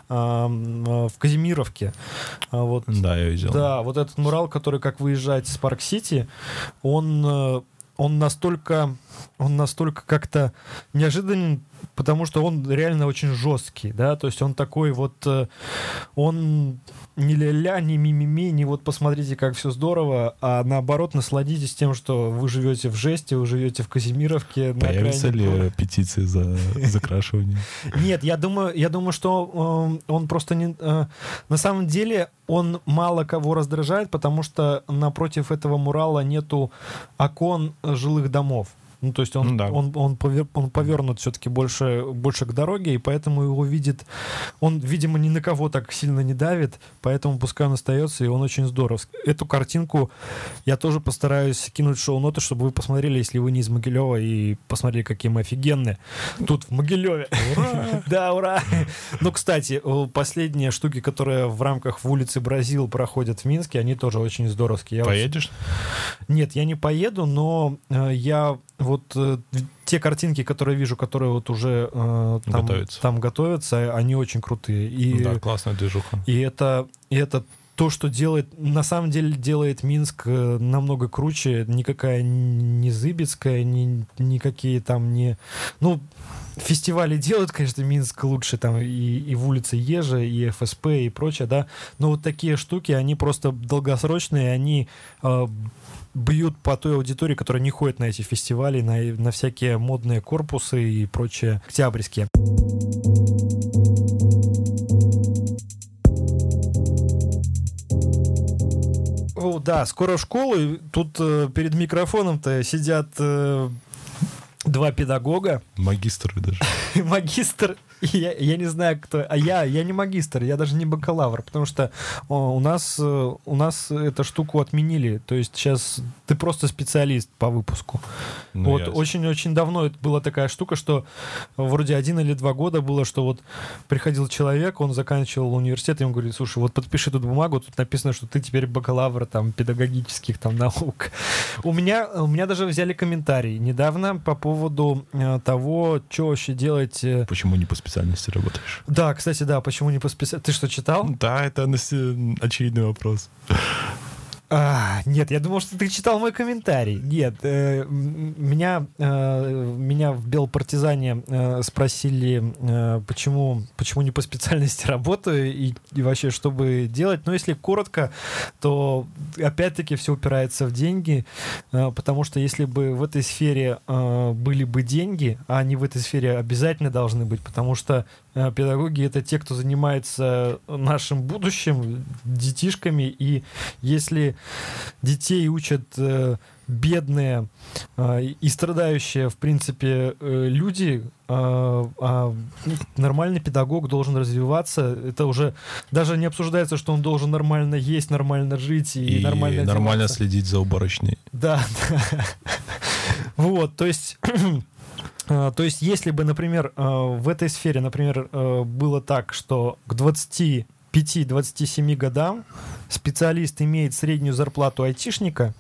[SPEAKER 1] э, в Казимировке. А Вот,
[SPEAKER 2] Да, я видел.
[SPEAKER 1] да, вот этот мурал, который как выезжать с Парк-Сити, он, э, он настолько, он настолько как-то неожиданен, потому что он реально очень жесткий, да, то есть он такой вот, э, он не ля-ля, не ми-ми-ми, не вот посмотрите, как все здорово, а наоборот насладитесь тем, что вы живете в жести, вы живете в Казимировке. города.
[SPEAKER 2] ли петиции за закрашивание?
[SPEAKER 1] Нет, я думаю, я думаю, что э, он просто не. э, на самом деле он мало кого раздражает, потому что напротив этого мурала нету окон жилых домов. Ну, то есть он,
[SPEAKER 2] Ну да.
[SPEAKER 1] он, он, повер- он повернут все-таки больше, больше к дороге, и поэтому его видит... Он, видимо, ни на кого так сильно не давит, поэтому пускай он остается, и он очень здоров. Эту картинку я тоже постараюсь кинуть в шоу-ноты, чтобы вы посмотрели, если вы не из Могилева, и посмотрели, какие мы офигенные. Тут, в Могилеве. Ура! Да, ура! Ну, кстати, последние штуки, которые в рамках в улице Бразил проходят в Минске, они тоже очень здоровские.
[SPEAKER 2] Поедешь?
[SPEAKER 1] Нет, я не поеду, но э, я вот э, те картинки, которые вижу, которые вот уже э, там,
[SPEAKER 2] Готовятся.
[SPEAKER 1] там готовятся, они очень крутые. И,
[SPEAKER 2] Да, классная движуха.
[SPEAKER 1] и это, и это то, что делает, на самом деле делает Минск э, намного круче. Никакая не Зыбецкая, ни, никакие там не... Ну, фестивали делают, конечно, Минск лучше, там и, и в улице Ежа, и ФСП, и прочее, да, но вот такие штуки, они просто долгосрочные, они э, бьют по той аудитории, которая не ходит на эти фестивали, на, на всякие модные корпусы и прочее октябрьские. О, да, скоро в школу. и Тут э, перед микрофоном-то сидят э, два педагога,
[SPEAKER 2] Магистры даже.
[SPEAKER 1] магистр, я, я не знаю, кто. А я, я не магистр, я даже не бакалавр, потому что о, у нас э, у нас эту штуку отменили. То есть сейчас ты просто специалист по выпуску.
[SPEAKER 2] Ну,
[SPEAKER 1] вот очень-очень давно это была такая штука, что вроде один или два года было, что вот приходил человек, он заканчивал университет, и ему говорит, слушай, вот подпиши тут бумагу, тут написано, что ты теперь бакалавр там педагогических там наук. У меня, у меня даже взяли комментарий недавно по поводу э, того, что вообще делать. э,
[SPEAKER 2] Почему не по специальности работаешь?
[SPEAKER 1] Да, кстати, да, почему не по специальности? Ты что, читал?
[SPEAKER 2] Да, это очевидный вопрос.
[SPEAKER 1] А, нет, я думал, что ты читал мой комментарий. Нет, э, меня, э, меня в Белпартизане э, спросили, э, почему, почему не по специальности работаю и, и вообще, что бы делать. Но если коротко, то опять-таки все упирается в деньги, э, потому что если бы в этой сфере э, были бы деньги, а они в этой сфере обязательно должны быть, потому что педагоги это те, кто занимается нашим будущим, детишками, и если детей учат э, бедные э, и страдающие, в принципе, э, люди, э, а нормальный педагог должен развиваться. Это уже даже не обсуждается, что он должен нормально есть, нормально жить и,
[SPEAKER 2] И
[SPEAKER 1] нормально
[SPEAKER 2] нормально
[SPEAKER 1] одеваться.
[SPEAKER 2] следить за уборочной.
[SPEAKER 1] Да, да. Вот, то есть... э, То есть, если бы, например, э, в этой сфере, например, э, было так, что к 25-27 годам специалист имеет среднюю зарплату айтишника,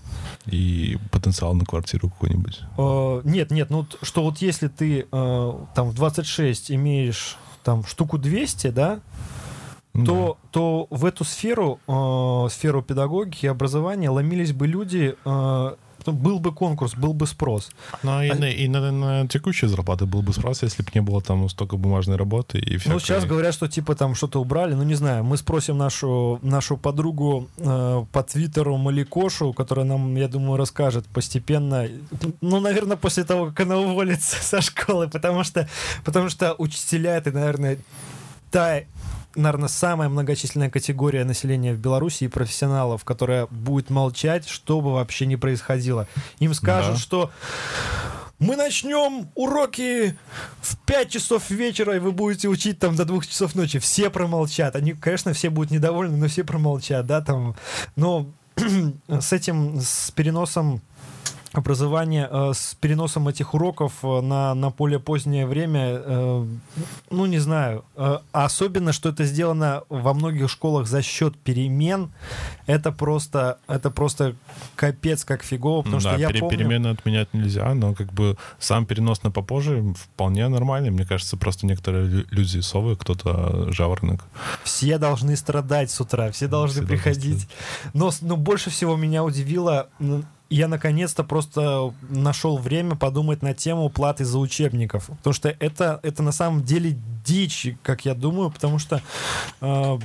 [SPEAKER 2] И потенциал на квартиру какой-нибудь.
[SPEAKER 1] Нет, нет, ну что вот если ты там в 26 имеешь там штуку 200, да,
[SPEAKER 2] Ну
[SPEAKER 1] то, то в эту сферу, э, сферу педагогики и образования ломились бы люди, э, ну, был бы конкурс, был бы спрос.
[SPEAKER 2] да. Ну, и,
[SPEAKER 1] А-
[SPEAKER 2] на, и на, на текущие зарплаты был бы спрос, если бы не было там столько бумажной работы и все.
[SPEAKER 1] Ну, сейчас говорят, что типа там что-то убрали, ну не знаю, мы спросим нашу, нашу подругу э, по твиттеру Маликошу, которая нам, я думаю, расскажет постепенно, ну, наверное, после того, как она уволится со школы, потому что, потому что учителя это, наверное, та наверное, самая многочисленная категория населения в Беларуси и профессионалов, которая будет молчать, что бы вообще ни происходило. Им скажут,
[SPEAKER 2] Да.
[SPEAKER 1] что мы начнем уроки в 5 часов вечера, и вы будете учить там до 2 часов ночи. Все промолчат. Они, конечно, все будут недовольны, но все промолчат, да, там. Но с этим, с переносом образования, э, с переносом этих уроков э, на, на более позднее время, э, ну, не знаю. Э, а особенно, что это сделано во многих школах за счет перемен, это просто, это просто капец как фигово, потому
[SPEAKER 2] Ну да,
[SPEAKER 1] что я
[SPEAKER 2] пере-
[SPEAKER 1] помню...
[SPEAKER 2] перемены отменять нельзя, но как бы сам перенос на попозже вполне нормальный. Мне кажется, просто некоторые лю- люди совы, кто-то жаворонок.
[SPEAKER 1] Все должны страдать с утра, все должны
[SPEAKER 2] Все должны
[SPEAKER 1] приходить. Но, с- но больше всего меня удивило, я наконец-то просто нашел время подумать на тему платы за учебников. Потому что это, это на самом деле дичь, как я думаю, потому что э,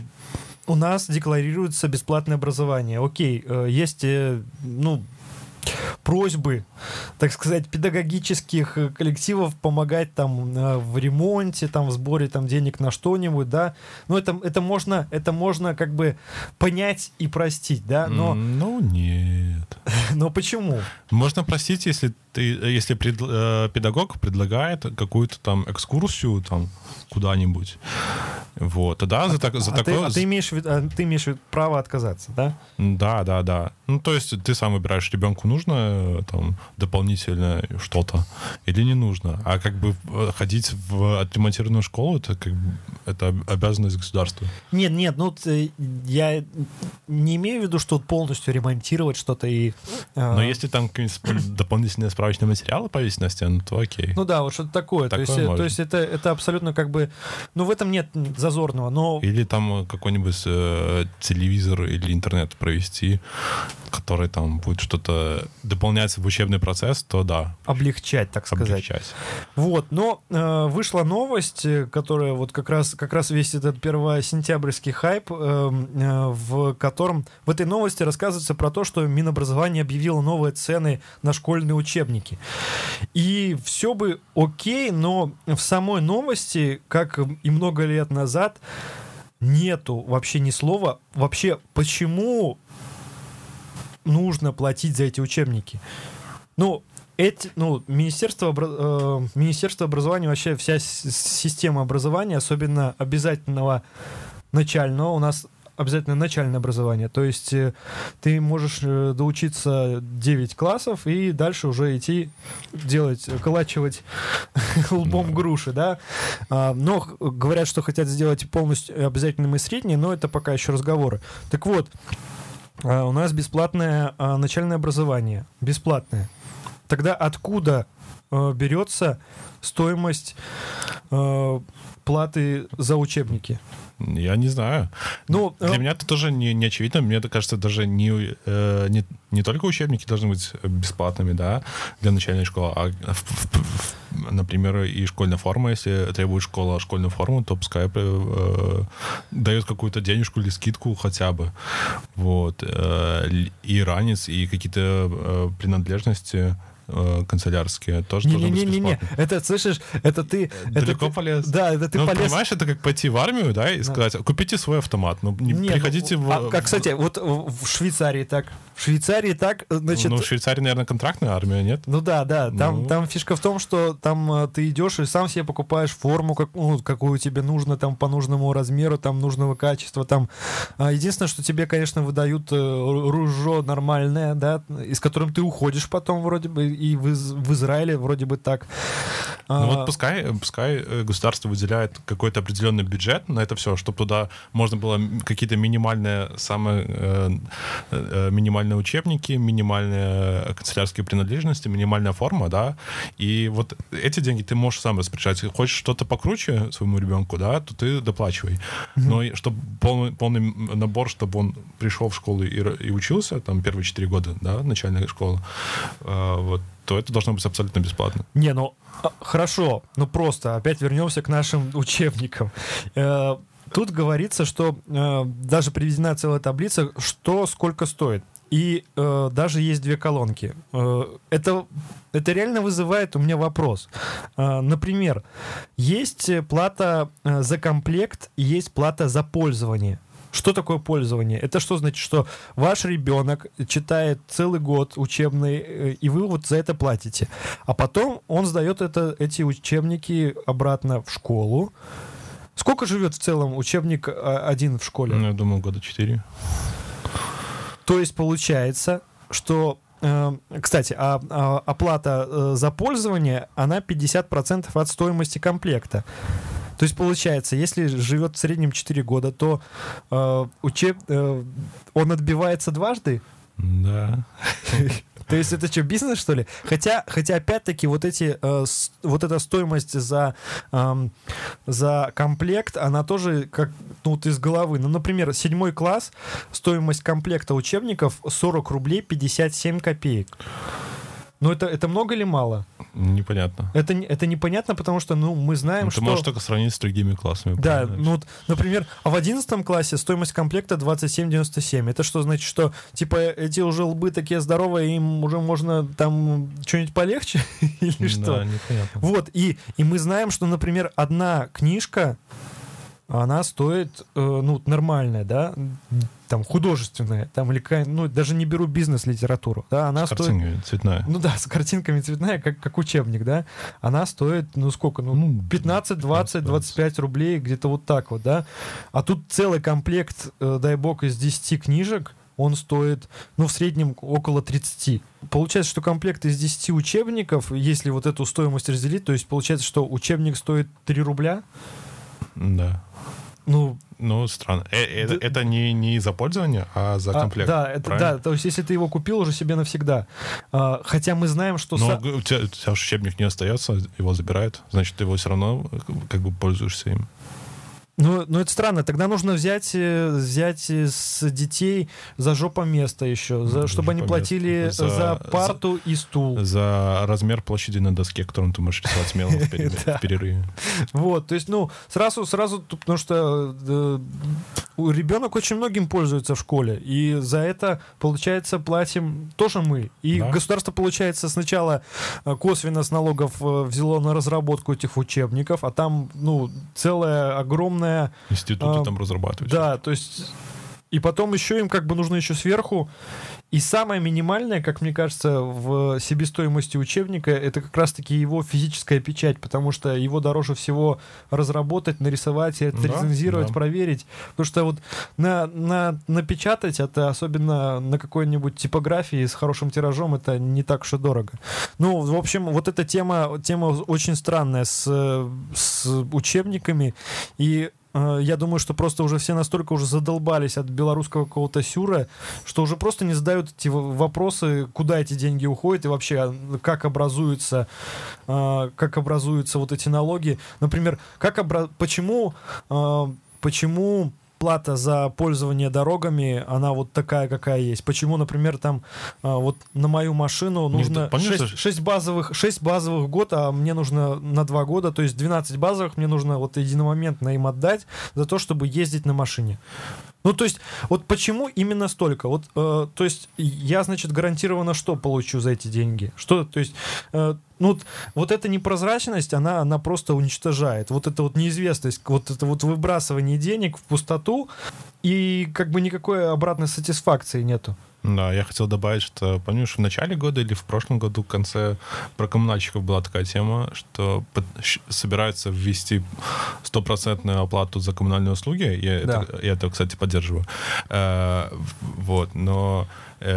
[SPEAKER 1] у нас декларируется бесплатное образование. Окей, э, есть, э, ну, просьбы, так сказать, педагогических э, коллективов помогать там э, в ремонте, там в сборе там денег на что-нибудь, да. Но это, это можно, это можно как бы понять и простить, да. Но,
[SPEAKER 2] Ну, нет.
[SPEAKER 1] но почему?
[SPEAKER 2] Можно простить, если ты, если пред- э, педагог предлагает какую-то там экскурсию там куда-нибудь. Вот, тогда за, так, за
[SPEAKER 1] а, ты,
[SPEAKER 2] такое...
[SPEAKER 1] а ты имеешь в виду- а ты имеешь право отказаться, да?
[SPEAKER 2] Да, да, да. Ну, то есть ты сам выбираешь, ребенку нужно э, там дополнительно что-то или не нужно. А как бы э, ходить в отремонтированную школу, это как бы это об- обязанность государства.
[SPEAKER 1] Нет, нет, ну я не имею в виду, что полностью ремонтировать что-то и... э,
[SPEAKER 2] Но если там дополнительные справочные материалы повесить на стену, то окей.
[SPEAKER 1] Ну да, вот что-то такое. то
[SPEAKER 2] Такое
[SPEAKER 1] есть, э, то есть это, это абсолютно как бы... Ну в этом нет зазорного, но...
[SPEAKER 2] Или там э, какой-нибудь э, телевизор или интернет провести, который там будет что-то дополнять в учебный процесс, то да,
[SPEAKER 1] облегчать, так сказать.
[SPEAKER 2] облегчать.
[SPEAKER 1] Вот, но э, вышла новость, э, которая вот как раз, как раз весь этот первосентябрьский хайп, э, э, в котором в этой новости рассказывается про то, что Минобразование объявило новые цены на школьные учебники. И все бы окей, но в самой новости, как и много лет назад, нету вообще ни слова вообще, почему нужно платить за эти учебники. Ну, эти, ну, Министерство, обра- э, Министерство образования, вообще вся система образования, особенно обязательного начального, у нас обязательно начальное образование. То есть э, ты можешь э, доучиться 9 классов и дальше уже идти делать, колачивать лбом груши, да. А, но говорят, что хотят сделать полностью обязательным и среднее, но это пока еще разговоры. Так вот, у нас бесплатное а, начальное образование. Бесплатное. Тогда откуда берется стоимость э, платы за учебники?
[SPEAKER 2] Я не знаю.
[SPEAKER 1] Ну,
[SPEAKER 2] Для
[SPEAKER 1] э,
[SPEAKER 2] меня это тоже не, не очевидно. Мне это кажется, даже не, э, не, не только учебники должны быть бесплатными, да, для начальной школы, а, в- в- например, и школьная форма, если требует школа школьную форму, то пускай э, дает какую-то денежку или скидку хотя бы. Вот. Э, и ранец, и какие-то э, принадлежности э, канцелярские тоже должны быть
[SPEAKER 1] Не-не-не-не,
[SPEAKER 2] бесплатны.
[SPEAKER 1] это, слышишь, это ты... это
[SPEAKER 2] Далеко
[SPEAKER 1] ты-
[SPEAKER 2] полез.
[SPEAKER 1] Да, это ты
[SPEAKER 2] ну,
[SPEAKER 1] полез...
[SPEAKER 2] понимаешь, это как пойти в армию, да, и сказать, купите свой автомат, ну, не,
[SPEAKER 1] Не, ну,
[SPEAKER 2] приходите в...
[SPEAKER 1] а, как, кстати, вот в Швейцарии так. В Швейцарии так, значит...
[SPEAKER 2] ну, в Швейцарии, наверное, контрактная армия, нет?
[SPEAKER 1] Ну да, да, там,
[SPEAKER 2] Ну.
[SPEAKER 1] там фишка в том, что там э, ты идешь и сам себе покупаешь форму, как, ну, какую тебе нужно, там по нужному размеру, там нужного качества, там. А, единственное, что тебе, конечно, выдают э, ру- ружо нормальное, да, и с которым ты уходишь потом вроде бы, и в, Из- в Израиле вроде бы так.
[SPEAKER 2] Ну
[SPEAKER 1] А,
[SPEAKER 2] вот пускай, пускай э, государство выделяет какой-то определенный бюджет на это все, чтобы туда можно было какие-то минимальные, самые э, э, минимальные учебники, минимальные канцелярские принадлежности, минимальная форма, да, и вот эти деньги ты можешь сам распоряжаться. Хочешь что-то покруче своему ребенку, да, то ты доплачивай. Но чтобы полный, полный набор, чтобы он пришел в школу и, и учился, там, первые четыре года, да, начальная школа, э, вот, то это должно быть абсолютно бесплатно.
[SPEAKER 1] Не, ну а, хорошо, ну просто опять вернемся к нашим учебникам. Э, Тут говорится, что э, даже приведена целая таблица, что сколько стоит. И э, даже есть две колонки. Э, это, это реально вызывает у меня вопрос. Э, например, есть плата э, за комплект есть плата за пользование. Что такое пользование? Это что значит, что ваш ребенок читает целый год учебный, э, и вы вот за это платите. А потом он сдает это, эти учебники обратно в школу. Сколько живет в целом учебник а, один в школе?
[SPEAKER 2] Ну, я думаю, года четыре.
[SPEAKER 1] То есть получается, что э, кстати, а, а оплата э, за пользование, она 50% от стоимости комплекта. То есть получается, если живет в среднем 4 года, то э, учеб, э, он отбивается дважды.
[SPEAKER 2] Да.
[SPEAKER 1] То есть это что, бизнес, что ли? Хотя, хотя опять-таки, вот эти, э, с- вот эта стоимость за, эм, за комплект, она тоже как, ну, вот из головы. Ну, например, седьмой класс, стоимость комплекта учебников 40 рублей 57 копеек. Ну, это, это много или мало?
[SPEAKER 2] Непонятно.
[SPEAKER 1] Это, это непонятно, потому что, ну, мы знаем,
[SPEAKER 2] Ну,
[SPEAKER 1] что...
[SPEAKER 2] Ты можешь только сравнить с другими классами.
[SPEAKER 1] Да,
[SPEAKER 2] понимаешь?
[SPEAKER 1] ну, вот, например, а в 11 классе стоимость комплекта 27,97. Это что значит, что, типа, эти уже лбы такие здоровые, им уже можно там что-нибудь полегче? Или что?
[SPEAKER 2] Да, непонятно.
[SPEAKER 1] Вот, и, и мы знаем, что, например, одна книжка, она стоит, э, ну, нормальная, да, там, художественная, там, или какая- ну, даже не беру бизнес-литературу, да, она стоит...
[SPEAKER 2] Картинка цветная.
[SPEAKER 1] Ну да, с картинками цветная, как, как учебник, да. Она стоит, ну сколько, ну,
[SPEAKER 2] Ну,
[SPEAKER 1] 15, 20,
[SPEAKER 2] 15,
[SPEAKER 1] 25 рублей, где-то вот так вот, да. А тут целый комплект, э, дай бог, из 10 книжек, он стоит, ну, в среднем около 30. Получается, что комплект из 10 учебников, если вот эту стоимость разделить, то есть получается, что учебник стоит 3 рубля.
[SPEAKER 2] Да.
[SPEAKER 1] Ну,
[SPEAKER 2] Ну, странно. Э, э,
[SPEAKER 1] Да-
[SPEAKER 2] Это не, не за пользование, а за
[SPEAKER 1] а,
[SPEAKER 2] комплект.
[SPEAKER 1] да, это,
[SPEAKER 2] правильно?
[SPEAKER 1] да, то есть если ты его купил уже себе навсегда. А, хотя мы знаем, что...
[SPEAKER 2] Но
[SPEAKER 1] са-
[SPEAKER 2] у тебя, у тебя учебник не остается, его забирают, значит, ты его все равно э, как бы пользуешься им.
[SPEAKER 1] Ну, ну, это странно. Тогда нужно взять, э, взять э, с детей за жопа место еще, за,
[SPEAKER 2] За
[SPEAKER 1] чтобы они платили за,
[SPEAKER 2] За-
[SPEAKER 1] парту и стул.
[SPEAKER 2] За размер площади на доске, которым ты можешь рисовать смело в перерыве.
[SPEAKER 1] Вот, то есть, ну, сразу, сразу, потому что э, ребенок очень многим пользуется в школе, и за это, получается, платим тоже мы. И
[SPEAKER 2] Да.
[SPEAKER 1] государство, получается, сначала косвенно с налогов взяло на разработку этих учебников, а там, ну, целая огромная
[SPEAKER 2] Институты
[SPEAKER 1] А,
[SPEAKER 2] там разрабатывают.
[SPEAKER 1] Да, то есть... И потом еще им как бы нужно еще сверху. И самое минимальное, как мне кажется, в себестоимости учебника, это как раз-таки его физическая печать, потому что его дороже всего разработать, нарисовать, это
[SPEAKER 2] Да,
[SPEAKER 1] рецензировать,
[SPEAKER 2] да.
[SPEAKER 1] проверить. Потому что вот на, на, напечатать это, особенно на какой-нибудь типографии с хорошим тиражом, это не так уж и дорого. Ну, в общем, вот эта тема, тема очень странная с, с учебниками. И я думаю, что просто уже все настолько уже задолбались от белорусского какого-то сюра, что уже просто не задают эти вопросы, куда эти деньги уходят и вообще а, как образуются, э, как образуются вот эти налоги. Например, как обра- почему, э, почему плата за пользование дорогами, она вот такая, какая есть. Почему, например, там а, вот на мою машину
[SPEAKER 2] Не,
[SPEAKER 1] нужно
[SPEAKER 2] понимаешь,
[SPEAKER 1] 6,
[SPEAKER 2] что-
[SPEAKER 1] 6 базовых, 6 базовых год, а мне нужно на 2 года, то есть 12 базовых мне нужно вот единомоментно им отдать за то, чтобы ездить на машине. Ну, то есть, вот почему именно столько? Вот, э, то есть, я, значит, гарантированно что получу за эти деньги? Что, то есть, э, ну, вот, эта непрозрачность, она, она просто уничтожает. Вот эта вот неизвестность, вот это вот выбрасывание денег в пустоту, и как бы никакой обратной сатисфакции нету.
[SPEAKER 2] Да, я хотел добавить, что помнишь, в начале года или в прошлом году, в конце, про коммунальщиков была такая тема, что под, собираются ввести стопроцентную оплату за коммунальные услуги. Я,
[SPEAKER 1] Да.
[SPEAKER 2] это, я это, кстати, поддерживаю. Э, вот, но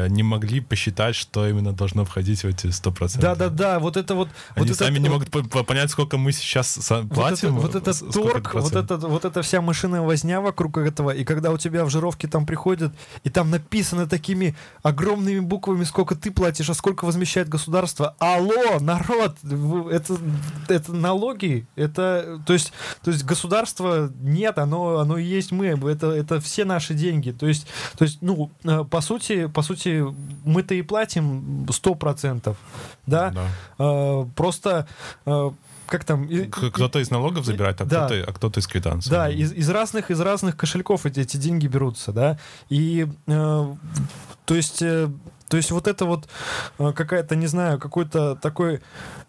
[SPEAKER 2] не могли посчитать, что именно должно входить в эти 100%.
[SPEAKER 1] Да-да-да, вот это вот...
[SPEAKER 2] Они
[SPEAKER 1] вот это-
[SPEAKER 2] сами не
[SPEAKER 1] вот-
[SPEAKER 2] могут по- по- понять, сколько мы сейчас са-
[SPEAKER 1] Вот это,
[SPEAKER 2] платим.
[SPEAKER 1] вот
[SPEAKER 2] это
[SPEAKER 1] торг, вот, это, вот эта вся мышиная возня вокруг этого, и когда у тебя в жировке там приходят, и там написано такими огромными буквами, сколько ты платишь, а сколько возмещает государство. Алло, народ, это, это налоги, это, то есть, то есть государство нет, оно, оно и есть мы, это, это все наши деньги. То есть, то есть, ну, э, по сути, по сути, мы-то и платим 100%, да?
[SPEAKER 2] Да.
[SPEAKER 1] Э, просто э, как там
[SPEAKER 2] Кто-то из налогов забирает, а
[SPEAKER 1] Да.
[SPEAKER 2] кто-то, а кто-то из квитанции.
[SPEAKER 1] да из, из разных из разных кошельков эти, эти деньги берутся да и э, то есть э, то есть вот это вот э, какая-то не знаю какой-то такой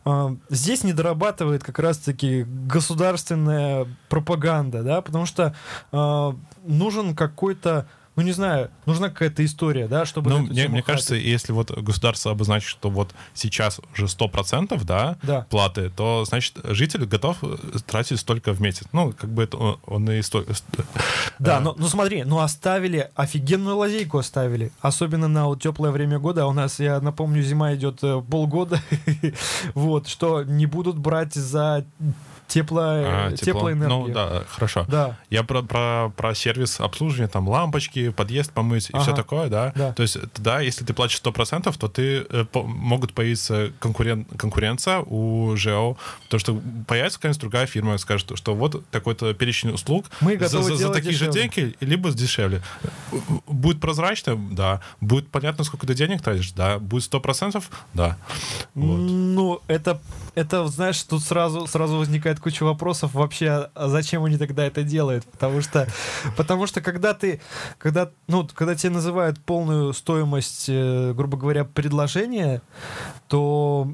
[SPEAKER 1] э, здесь не дорабатывает как раз-таки государственная пропаганда да потому что э, нужен какой-то ну не знаю нужна какая-то история да чтобы
[SPEAKER 2] Ну, мне, мне кажется, если вот государство обозначит, что вот сейчас уже 100%, да,
[SPEAKER 1] да
[SPEAKER 2] платы, то, значит, житель готов э, тратить столько в месяц. Ну, как бы это он, он и столько...
[SPEAKER 1] Да,
[SPEAKER 2] Э,
[SPEAKER 1] но, ну смотри, ну оставили, офигенную лазейку оставили. Особенно на вот теплое время года. А У нас, я напомню, зима идет э, полгода. Вот, что не будут брать за тепло,
[SPEAKER 2] а, тепло.
[SPEAKER 1] теплоэнергию.
[SPEAKER 2] Ну, да, хорошо.
[SPEAKER 1] Да,
[SPEAKER 2] Я про, про, про сервис обслуживания, там, лампочки, подъезд помыть и все
[SPEAKER 1] Ага.
[SPEAKER 2] такое, да?
[SPEAKER 1] Да.
[SPEAKER 2] То есть, да, если ты платишь 100%, то ты э, по- могут появиться конкурен, конкуренция у ЖЭО, потому что появится какая-нибудь другая фирма и скажет, что вот такой-то перечень услуг
[SPEAKER 1] Мы
[SPEAKER 2] за, за- за такие же
[SPEAKER 1] дешевле.
[SPEAKER 2] деньги, либо дешевле. Будет прозрачно, да. Будет понятно, сколько ты денег тратишь, да. Будет 100%, да. Вот.
[SPEAKER 1] Ну, это, это, знаешь, тут сразу, сразу возникает куча вопросов вообще, а зачем они тогда это делают? Потому что, потому что когда ты, когда, ну, когда тебе называют полную стоимость, э, грубо говоря, предложения, то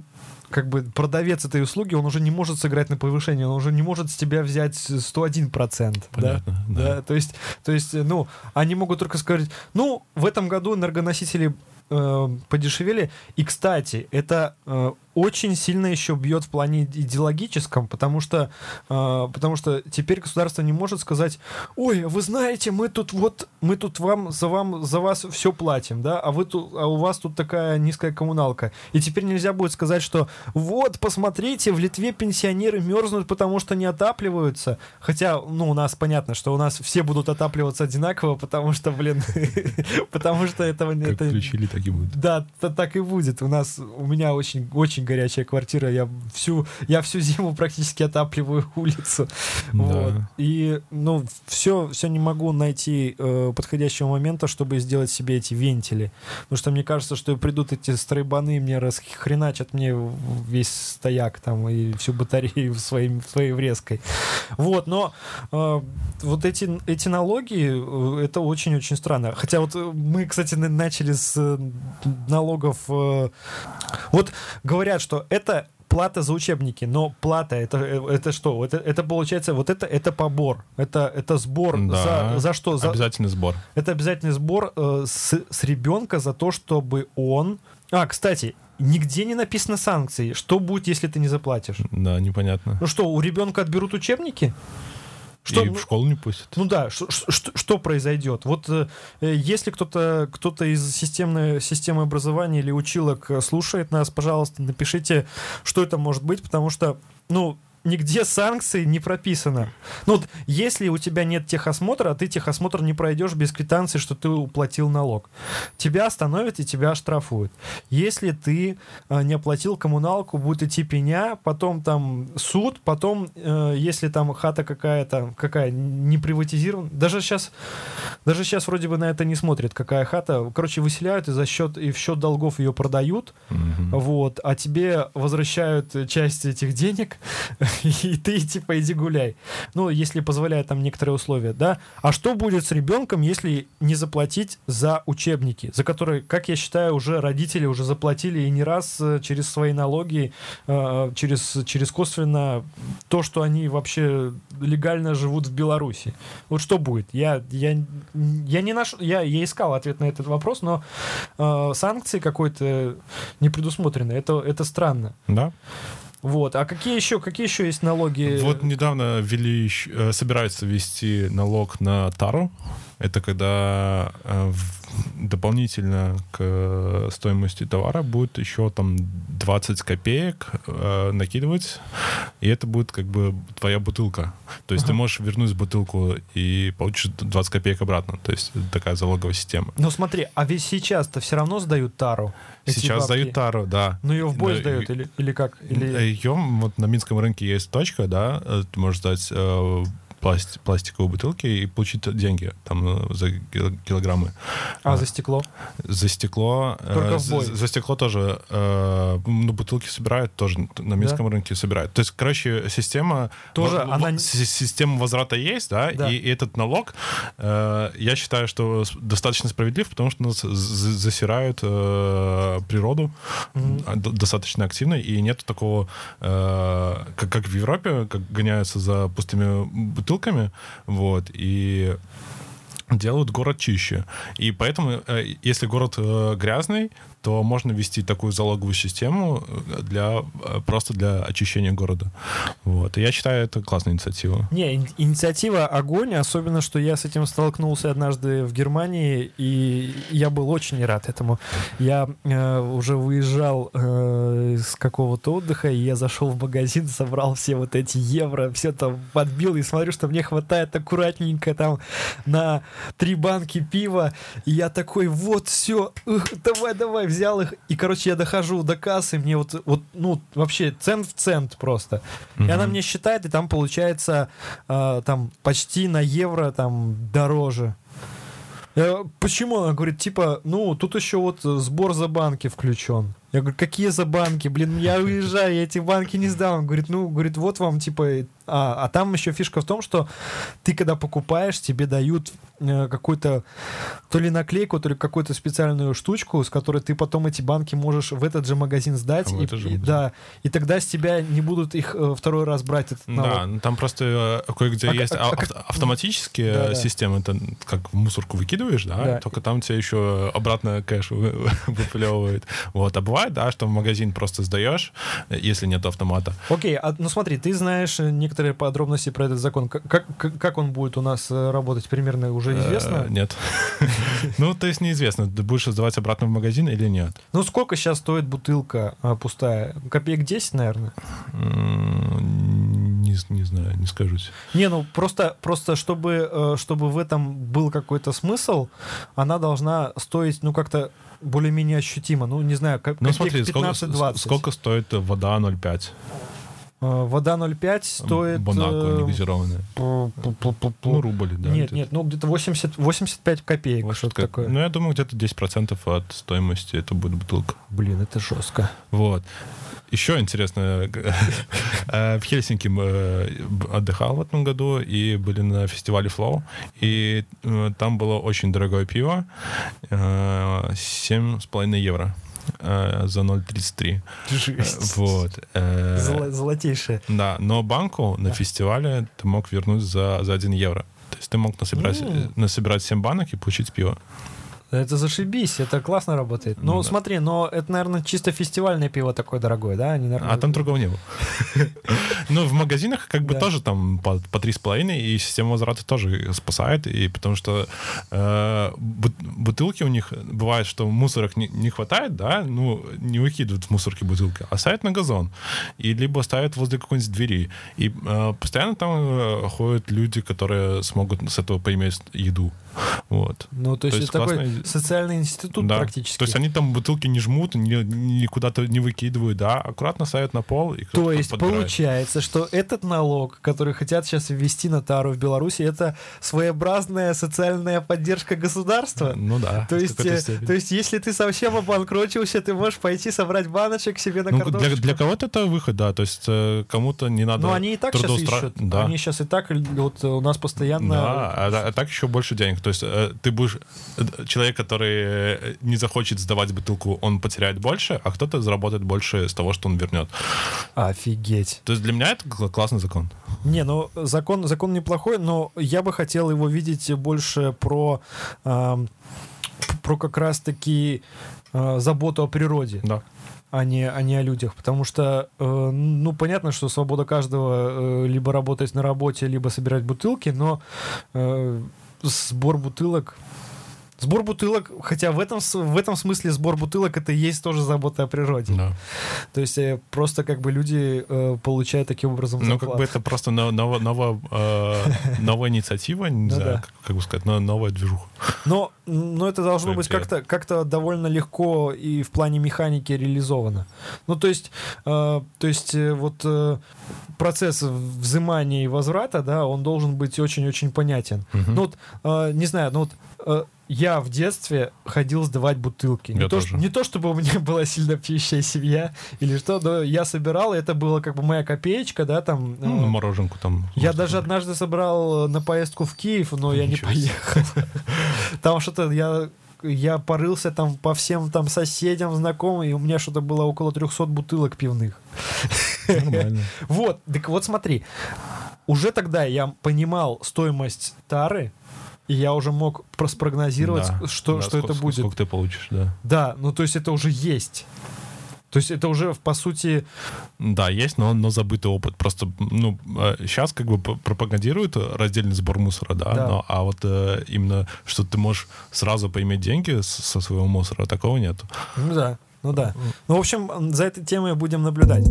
[SPEAKER 1] как бы продавец этой услуги, он уже не может сыграть на повышение, он уже не может с тебя взять 101%. да?
[SPEAKER 2] Понятно, да.
[SPEAKER 1] Да, то есть, то есть, ну, они могут только сказать, ну, в этом году энергоносители э, подешевели. И, кстати, это э, очень сильно еще бьет в плане идеологическом, потому что, э, потому что теперь государство не может сказать, ой, вы знаете, мы тут вот, мы тут вам за вам за вас все платим, да, а вы тут, а у вас тут такая низкая коммуналка. И теперь нельзя будет сказать, что вот, посмотрите, в Литве пенсионеры мерзнут, потому что не отапливаются. Хотя, ну, у нас понятно, что у нас все будут отапливаться одинаково, потому что, блин, потому что этого
[SPEAKER 2] Как
[SPEAKER 1] это
[SPEAKER 2] включили, так и будет.
[SPEAKER 1] да, та- так и будет. У нас, у меня очень, очень горячая квартира. Я всю, я всю зиму практически отапливаю улицу. Вот.
[SPEAKER 2] Да.
[SPEAKER 1] И, ну, все, все не могу найти э, подходящего момента, чтобы сделать себе эти вентили. Потому что мне кажется, что придут эти стройбаны, мне расхреначат мне весь стояк там и всю батарею своим, своей врезкой. Вот, но э, вот эти, эти налоги, э, это очень-очень странно. Хотя вот э, мы, кстати, на- начали с э, налогов. э, Вот говорят, что это плата за учебники, но плата это, это что? Это, это получается, вот это, это побор. Это, это сбор
[SPEAKER 2] Да.
[SPEAKER 1] за, за что? За,
[SPEAKER 2] Обязательный сбор.
[SPEAKER 1] это обязательный сбор э, с, с ребенка за то, чтобы он... А, кстати, нигде не написано санкции. Что будет, если ты не заплатишь?
[SPEAKER 2] Да, непонятно.
[SPEAKER 1] Ну что, у ребенка отберут учебники? Что,
[SPEAKER 2] и
[SPEAKER 1] ну,
[SPEAKER 2] в школу не пустят.
[SPEAKER 1] ну да, ш- что, что произойдет? Вот э, если кто-то кто из системной, системы образования или училок слушает нас, пожалуйста, напишите, что это может быть, потому что, ну, нигде санкций не прописано. Ну, вот, если у тебя нет техосмотра, а ты техосмотр не пройдешь без квитанции, что ты уплатил налог, тебя остановят и тебя оштрафуют. Если ты э, не оплатил коммуналку, будет идти пеня, потом там суд, потом, э, если там хата какая-то, какая, не приватизирована, даже сейчас, даже сейчас вроде бы на это не смотрят, какая хата, короче, выселяют и за счет, и в счет долгов ее продают,
[SPEAKER 2] Мгм.
[SPEAKER 1] вот, а тебе возвращают часть этих денег, и ты типа иди гуляй. Ну, если позволяют там некоторые условия, да. А что будет с ребенком, если не заплатить за учебники, за которые, как я считаю, уже родители уже заплатили и не раз э, через свои налоги, э, через, через косвенно то, что они вообще легально живут в Беларуси. Вот что будет? Я, я, я не нашел, я, я искал ответ на этот вопрос, но э, санкции какой-то не предусмотрены. Это, это странно.
[SPEAKER 2] Да.
[SPEAKER 1] Вот. А какие еще, какие еще есть налоги?
[SPEAKER 2] Вот недавно ввели, э, собираются ввести налог на тару. Это когда э, дополнительно к стоимости товара будет еще там 20 копеек э, накидывать, и это будет как бы твоя бутылка. То есть ага. ты можешь вернуть бутылку и получишь 20 копеек обратно. То есть такая залоговая система.
[SPEAKER 1] Ну смотри, а ведь сейчас-то все равно сдают тару.
[SPEAKER 2] Сейчас бабки. сдают тару, да.
[SPEAKER 1] Ну ее в бой сдают или, или как? Или...
[SPEAKER 2] Ее вот на Минском рынке есть точка, да, э, ты можешь сдать э, пласт, пластиковые бутылки и получить деньги там э, за килограммы.
[SPEAKER 1] А, а за стекло?
[SPEAKER 2] За стекло.
[SPEAKER 1] Э, Только в бой.
[SPEAKER 2] За, за стекло тоже. Э, ну, бутылки собирают тоже на минском да? рынке собирают. То есть, короче, система...
[SPEAKER 1] Тоже в, она...
[SPEAKER 2] Система возврата есть, да, да. И, и этот налог, э, я считаю, что достаточно справедлив, потому что нас засирают э, природу mm-hmm. достаточно активно, и нет такого, э, как, как в Европе, как гоняются за пустыми бутылками, бутылками, вот, и делают город чище. И поэтому, э, если город э, грязный, то можно ввести такую залоговую систему э, для, э, просто для очищения города. Вот. И я считаю, это классная инициатива.
[SPEAKER 1] Не, инициатива огонь, особенно, что я с этим столкнулся однажды в Германии, и я был очень рад этому. Я э, уже выезжал э, из какого-то отдыха, и я зашел в магазин, собрал все вот эти евро, все там подбил, и смотрю, что мне хватает аккуратненько там на три банки пива, и я такой, вот, все, давай, давай, взял их, и, короче, я дохожу до кассы, мне вот, вот ну, вообще цент в цент просто. Mm-hmm. И она мне считает, и там получается э, там почти на евро там дороже. Я, почему? Она говорит, типа, ну, тут еще вот сбор за банки включен. Я говорю, какие за банки? Блин, я уезжаю, я эти банки не сдам. Он говорит, ну, говорит, вот вам, типа, а, а там еще фишка в том, что ты, когда покупаешь, тебе дают э, какую-то то ли наклейку, то ли какую-то специальную штучку, с которой ты потом эти банки можешь в этот же магазин сдать. А и, и, да, и тогда с тебя не будут их э, второй раз брать. Этот
[SPEAKER 2] Да, ну, там просто э, кое-где а, есть а, а, ав- автоматические да, системы, это как в мусорку выкидываешь, да, да. только там тебе еще обратно кэш выплевывает. Вот, а бывает, да, что в магазин просто сдаешь, если нет автомата.
[SPEAKER 1] Окей, а, ну смотри, ты знаешь некоторые некоторые подробности про этот закон. Как, как, как он будет у нас э, работать примерно уже э, известно?
[SPEAKER 2] Нет. Ну, то есть неизвестно, ты будешь сдавать обратно в магазин или нет.
[SPEAKER 1] Ну, сколько сейчас стоит бутылка а, пустая? Копеек 10, наверное?
[SPEAKER 2] Не, не знаю, не скажусь.
[SPEAKER 1] Не, ну просто, просто чтобы, э, чтобы в этом был какой-то смысл, она должна стоить, ну, как-то более-менее ощутимо. Ну, не знаю, как ну, смотри, 15-20.
[SPEAKER 2] Сколько, сколько стоит вода 0,5?
[SPEAKER 1] Э, вода 0,5 стоит...
[SPEAKER 2] Бонако э, негазированная. Ну, рубль, да.
[SPEAKER 1] Нет, нет, ну где-то 80, 85 копеек. Вот что такое.
[SPEAKER 2] Ну, я думаю, где-то 10% от стоимости это будет бутылка.
[SPEAKER 1] Блин, это жестко.
[SPEAKER 2] Вот. Еще интересно, э, в Хельсинки мы отдыхал в этом году и были на фестивале Flow, и там было очень дорогое пиво, 7,5 евро. Э, за 0,33.
[SPEAKER 1] Жесть.
[SPEAKER 2] Вот.
[SPEAKER 1] Э, Золо-.
[SPEAKER 2] Да, но банку на фестивале ты мог вернуть за, за 1 евро. То есть ты мог насобирать, mm. насобирать 7 банок и получить пиво.
[SPEAKER 1] Это зашибись, это классно работает. Ну, да. смотри, но это, наверное, чисто фестивальное пиво такое дорогое, да? Они, наверное...
[SPEAKER 2] А там другого не было. Ну, в магазинах как бы тоже там по три с половиной, и система возврата тоже спасает, и потому что э, бутылки у них бывает, что мусорок не хватает, да, ну, не выкидывают в мусорки бутылки, а ставят на газон, и либо ставят возле какой-нибудь двери. И э, постоянно там э, ходят люди, которые смогут с этого поиметь еду. Вот.
[SPEAKER 1] Ну, то, то есть, есть такой социальный институт
[SPEAKER 2] Да.
[SPEAKER 1] практически.
[SPEAKER 2] То есть они там бутылки не жмут, ни, ни куда-то не выкидывают, да, аккуратно ставят на пол и
[SPEAKER 1] То есть
[SPEAKER 2] подбирает.
[SPEAKER 1] получается, что этот налог, который хотят сейчас ввести на тару в Беларуси, это своеобразная социальная поддержка государства.
[SPEAKER 2] Ну да.
[SPEAKER 1] То есть, э, то есть, если ты совсем обанкротился, ты можешь пойти собрать баночек себе на
[SPEAKER 2] Ну, для,
[SPEAKER 1] картошечку.
[SPEAKER 2] для кого-то это выход, да. То есть э, кому-то не надо.
[SPEAKER 1] Ну, они и так сейчас
[SPEAKER 2] трудоустра-
[SPEAKER 1] ищут.
[SPEAKER 2] Да.
[SPEAKER 1] Они сейчас и так, вот у нас постоянно...
[SPEAKER 2] Да, а, а так еще больше денег. То есть э, ты будешь... э, Человек, который э, не захочет сдавать бутылку, он потеряет больше, а кто-то заработает больше с того, что он вернет.
[SPEAKER 1] Офигеть.
[SPEAKER 2] То есть для меня это кл- классный закон.
[SPEAKER 1] Не, ну закон, закон неплохой, но я бы хотел его видеть больше про, ам, про как раз-таки а, заботу о природе.
[SPEAKER 2] Да.
[SPEAKER 1] а не, а не о людях. Потому что, э, ну, понятно, что свобода каждого э, либо работать на работе, либо собирать бутылки, но э, сбор бутылок... Сбор бутылок, хотя в этом, в этом смысле сбор бутылок это и есть тоже забота о природе.
[SPEAKER 2] Да.
[SPEAKER 1] То есть э, просто как бы люди э, получают таким образом
[SPEAKER 2] Ну, как бы это просто но- ново- ново- э, новая инициатива, не
[SPEAKER 1] Ну
[SPEAKER 2] знаю,
[SPEAKER 1] да.
[SPEAKER 2] как, бы сказать, но новая движуха.
[SPEAKER 1] Но, но это должно быть как-то как довольно легко и в плане механики реализовано. Ну, то есть, э, то есть э, вот э, процесс взимания и возврата, да, он должен быть очень-очень понятен.
[SPEAKER 2] Мгм.
[SPEAKER 1] Ну вот, э, не знаю, ну вот я в детстве ходил сдавать бутылки. Не
[SPEAKER 2] Я
[SPEAKER 1] то,
[SPEAKER 2] тоже.
[SPEAKER 1] что- не то, чтобы у меня была сильно пьющая семья или что, но я собирал, и это было как бы моя копеечка, да, там.
[SPEAKER 2] Ну,
[SPEAKER 1] э,
[SPEAKER 2] на мороженку там.
[SPEAKER 1] я даже
[SPEAKER 2] купить.
[SPEAKER 1] однажды собрал э, на поездку в Киев, но я не поехал. Там что-то я я порылся там по всем там соседям, знакомым, и у меня что-то было около 300 бутылок пивных.
[SPEAKER 2] Нормально.
[SPEAKER 1] Вот, так вот смотри, уже тогда я понимал стоимость тары, и я уже мог спрогнозировать,
[SPEAKER 2] Да,
[SPEAKER 1] что,
[SPEAKER 2] да,
[SPEAKER 1] что это
[SPEAKER 2] сколько-
[SPEAKER 1] будет.
[SPEAKER 2] Сколько ты получишь, да.
[SPEAKER 1] Да, ну то есть это уже есть. То есть это уже, по сути,
[SPEAKER 2] Да, есть, но, но забытый опыт. Просто, ну, сейчас как бы пропагандируют раздельный сбор мусора, да,
[SPEAKER 1] Да.
[SPEAKER 2] но, а вот э, именно, что ты можешь сразу поиметь деньги со своего мусора, такого нету.
[SPEAKER 1] ну да, ну да. Ну, в общем, за этой темой будем наблюдать.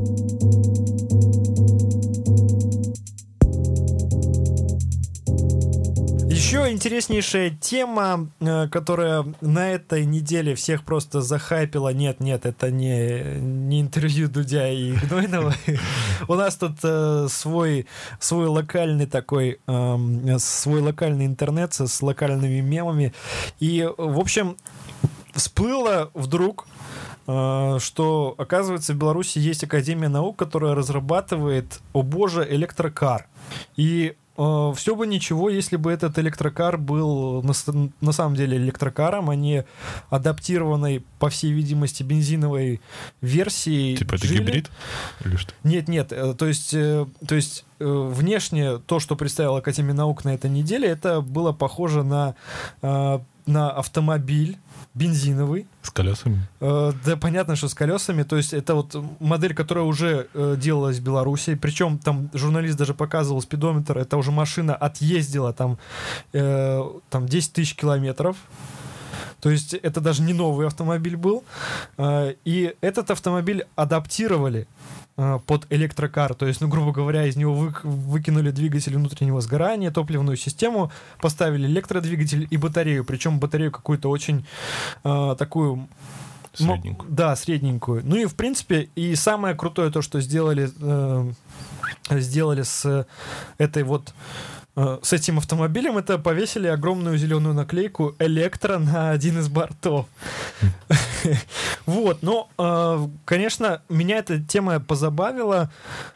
[SPEAKER 1] Еще интереснейшая тема, э, которая на этой неделе всех просто захайпила. Нет, нет, это не, не интервью Дудя и Гнойного. У нас тут э, свой, свой локальный такой, эм, свой локальный интернет с локальными мемами. И, в общем, всплыло вдруг, что, оказывается, в Беларуси есть Академия наук, которая разрабатывает, о боже, электрокар. И все бы ничего, если бы этот электрокар был на, на самом деле электрокаром, а не адаптированной, по всей видимости, бензиновой версией.
[SPEAKER 2] Типа это
[SPEAKER 1] Geely.
[SPEAKER 2] гибрид? Или что?
[SPEAKER 1] Нет, нет, э, то есть, э, то есть э, внешне то, что представила Академия наук на этой неделе, это было похоже на, э, на автомобиль бензиновый.
[SPEAKER 2] С колесами?
[SPEAKER 1] Э, Да, понятно, что с колесами. То есть это вот модель, которая уже э, делалась в Беларуси. Причем там журналист даже показывал спидометр. Это уже машина отъездила там, э, там 10 тысяч километров. То есть это даже не новый автомобиль был. Э, И этот автомобиль адаптировали под электрокар. То есть, ну, грубо говоря, из него вы- выкинули двигатель внутреннего сгорания, топливную систему, поставили электродвигатель и батарею. Причем батарею какую-то очень э, такую
[SPEAKER 2] Средненькую.
[SPEAKER 1] Да, средненькую. Ну и в принципе, и самое крутое то, что сделали, э, сделали с этой вот э, с этим автомобилем, это повесили огромную зеленую наклейку «Электро» на один из бортов. Вот, но, э, конечно, меня эта тема позабавила.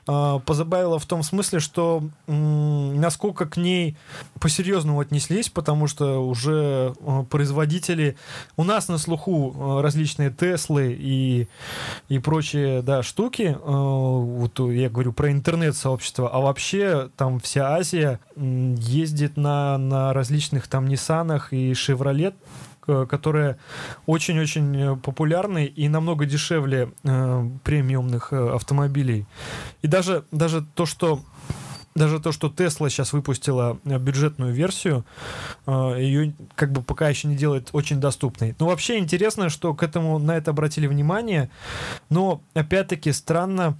[SPEAKER 1] э, Позабавила в том смысле, что насколько к ней по-серьезному отнеслись, потому что уже э, производители... У нас на слуху э, различные Теслы и, и прочие, да, штуки. Э, Вот я говорю про интернет-сообщество. А вообще там вся Азия ездит на, на различных там Ниссанах и к- которые очень-очень э, популярны и намного дешевле э, премиумных э, автомобилей. И даже, даже то, что даже то, что Tesla сейчас выпустила э, бюджетную версию, ее как бы пока еще не делает очень доступной. Но вообще интересно, что к этому на это обратили внимание, но опять-таки странно,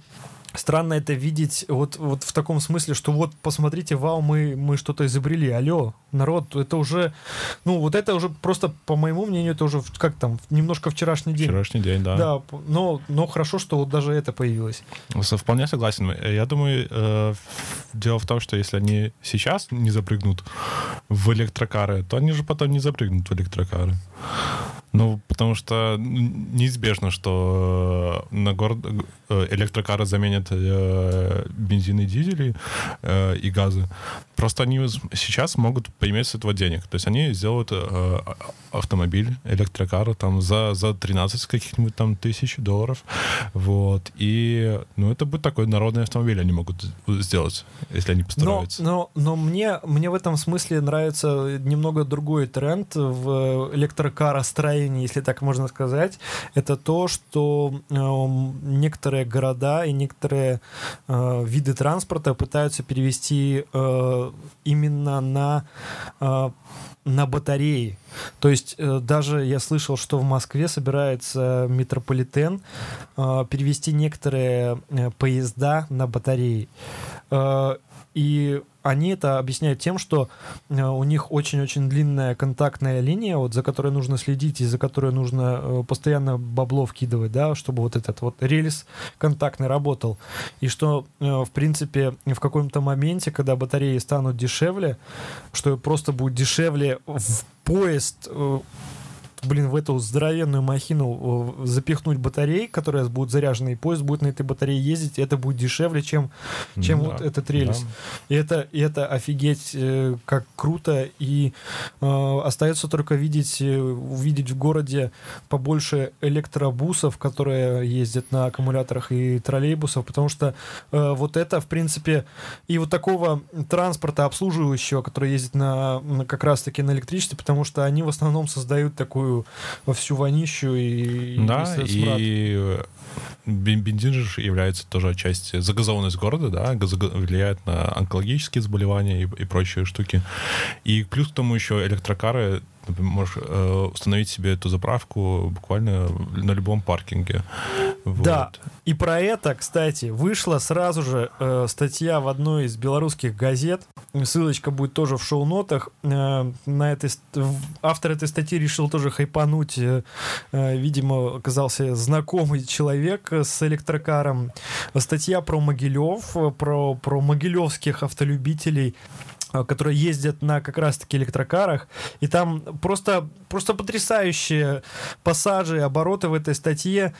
[SPEAKER 1] странно это видеть вот, вот в таком смысле, что вот, посмотрите, вау, мы, мы что-то изобрели, алло, народ, это уже, ну, вот это уже просто, по моему мнению, это уже, как там, немножко вчерашний день.
[SPEAKER 2] Вчерашний день, да.
[SPEAKER 1] Да, но, но хорошо, что вот даже это появилось.
[SPEAKER 2] Вполне согласен. Я думаю, э, дело в том, что если они сейчас не запрыгнут в электрокары, то они же потом не запрыгнут в электрокары. Ну, потому что неизбежно, что на город э, электрокары заменят э, бензин и дизели э, и газы. Просто они сейчас могут поиметь с этого денег. То есть они сделают э, автомобиль, электрокар там за, за 13 каких-нибудь там тысяч долларов. Вот. И, ну, это будет такой народный автомобиль они могут сделать, если они постараются.
[SPEAKER 1] Но, но, но мне, мне в этом смысле нравится немного другой тренд в электрокаростроении, если так можно сказать. Это то, что э, некоторые города и некоторые э, виды транспорта пытаются перевести э, именно на э, на батареи. То есть даже я слышал, что в Москве собирается метрополитен перевести некоторые поезда на батареи. И они это объясняют тем, что э, у них очень-очень длинная контактная линия, вот за которой нужно следить и за которой нужно э, постоянно бабло вкидывать, да, чтобы вот этот вот рельс контактный работал. И что, э, в принципе, в каком-то моменте, когда батареи станут дешевле, что просто будет дешевле в поезд блин, в эту здоровенную махину э, запихнуть батареи, которые будут заряжены, и поезд будет на этой батарее ездить, и это будет дешевле, чем, чем да, вот этот рельс. Да. И, это, и это офигеть э, как круто, и э, остается только видеть, э, увидеть в городе побольше электробусов, которые ездят на аккумуляторах и троллейбусов, потому что э, вот это, в принципе, и вот такого транспорта обслуживающего, который ездит на, на как раз-таки на электричестве, потому что они в основном создают такую во всю вонищу и
[SPEAKER 2] Да, и, бензин же является тоже отчасти загазованность города, да, влияет на онкологические заболевания и, и прочие штуки. И плюс к тому еще электрокары Например, можешь э, установить себе эту заправку буквально на любом паркинге.
[SPEAKER 1] Вот. Да, и про это, кстати, вышла сразу же э, статья в одной из белорусских газет. Ссылочка будет тоже в шоу-нотах. Э, на этой, автор этой статьи решил тоже хайпануть. Э, э, видимо, оказался знакомый человек с электрокаром. Статья про Могилев, про, про могилевских автолюбителей. А, которые ездят на как раз-таки электрокарах, и там просто, просто потрясающие пассажи, обороты в этой статье.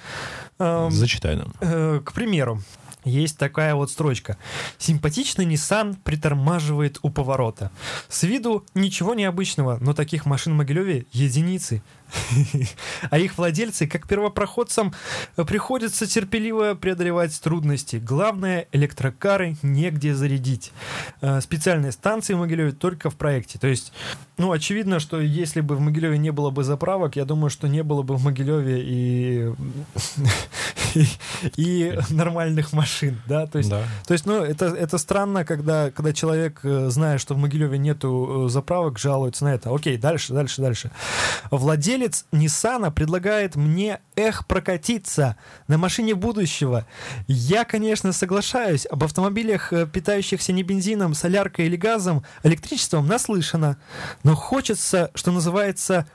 [SPEAKER 2] Зачитай нам.
[SPEAKER 1] Э, к примеру, есть такая вот строчка. Симпатичный Nissan притормаживает у поворота. С виду ничего необычного, но таких машин в Могилеве единицы. А их владельцы, как первопроходцам, приходится терпеливо преодолевать трудности. Главное, электрокары негде зарядить. Э, специальные станции в Могилеве только в проекте. То есть, ну, очевидно, что если бы в Могилеве не было бы заправок, я думаю, что не было бы в Могилеве и, и, и нормальных машин, да, то есть, да. то есть ну, это, это странно, когда, когда человек, э, зная, что в Могилеве нету э, заправок, жалуется на это. Окей, дальше, дальше, дальше. Владелец Владелец Ниссана предлагает мне эх прокатиться на машине будущего. Я, конечно, соглашаюсь. Об автомобилях, э, питающихся не бензином, соляркой или газом, электричеством наслышано. Но хочется, что называется,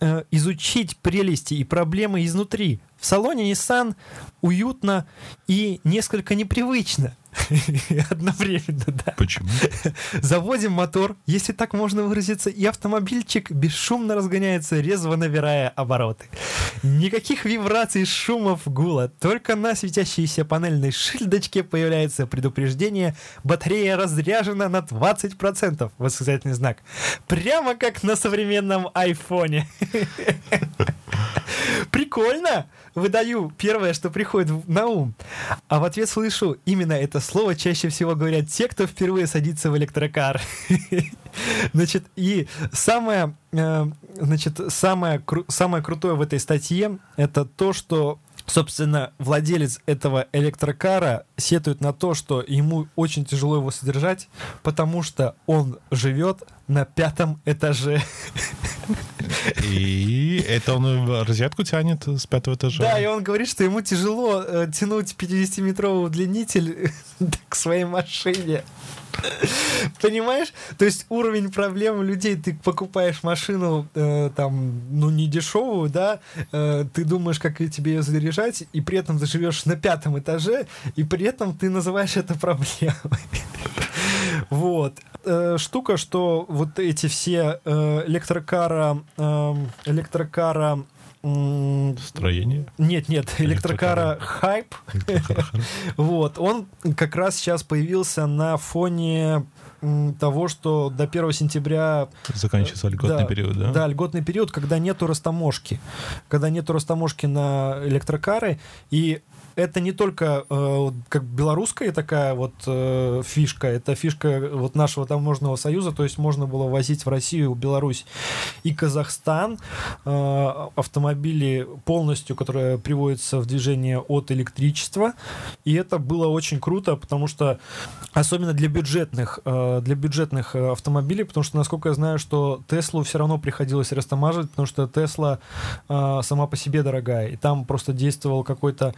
[SPEAKER 1] э, изучить прелести и проблемы изнутри. В салоне Nissan уютно и несколько непривычно. Одновременно, да.
[SPEAKER 2] Почему?
[SPEAKER 1] Заводим мотор, если так можно выразиться, и автомобильчик бесшумно разгоняется, резво набирая обороты. Никаких вибраций, шумов, гула. Только на светящейся панельной шильдочке появляется предупреждение «Батарея разряжена на 20%!» Восклицательный знак. Прямо как на современном айфоне. Прикольно! Выдаю первое, что приходит на ум. А в ответ слышу, именно это слово чаще всего говорят те, кто впервые садится в электрокар. Значит, и самое, э, значит, самое, самое крутое в этой статье это то, что Собственно, владелец этого электрокара сетует на то, что ему очень тяжело его содержать, потому что он живет на пятом этаже.
[SPEAKER 2] И это он розетку тянет с пятого этажа.
[SPEAKER 1] Да, и он говорит, что ему тяжело э, тянуть 50-метровый удлинитель к своей машине. Понимаешь? То есть уровень проблем людей, ты покупаешь машину э, там, ну, не дешевую, да, э, ты думаешь, как тебе ее заряжать, и при этом ты живешь на пятом этаже, и при этом ты называешь это проблемой. Вот. Э, штука, что вот эти все э, электрокара, э, электрокара
[SPEAKER 2] Строение?
[SPEAKER 1] Нет, нет, электрокара хайп. вот, он как раз сейчас появился на фоне того, что до 1 сентября...
[SPEAKER 2] Заканчивается льготный да, период, да?
[SPEAKER 1] Да, льготный период, когда нету растаможки. Когда нету растаможки на электрокары, и это не только э, как белорусская такая вот э, фишка, это фишка вот нашего таможенного союза, то есть можно было возить в Россию, Беларусь и Казахстан э, автомобили полностью, которые приводятся в движение от электричества, и это было очень круто, потому что особенно для бюджетных э, для бюджетных э, автомобилей, потому что насколько я знаю, что Теслу все равно приходилось растамаживать, потому что Тесла э, сама по себе дорогая, и там просто действовал какой-то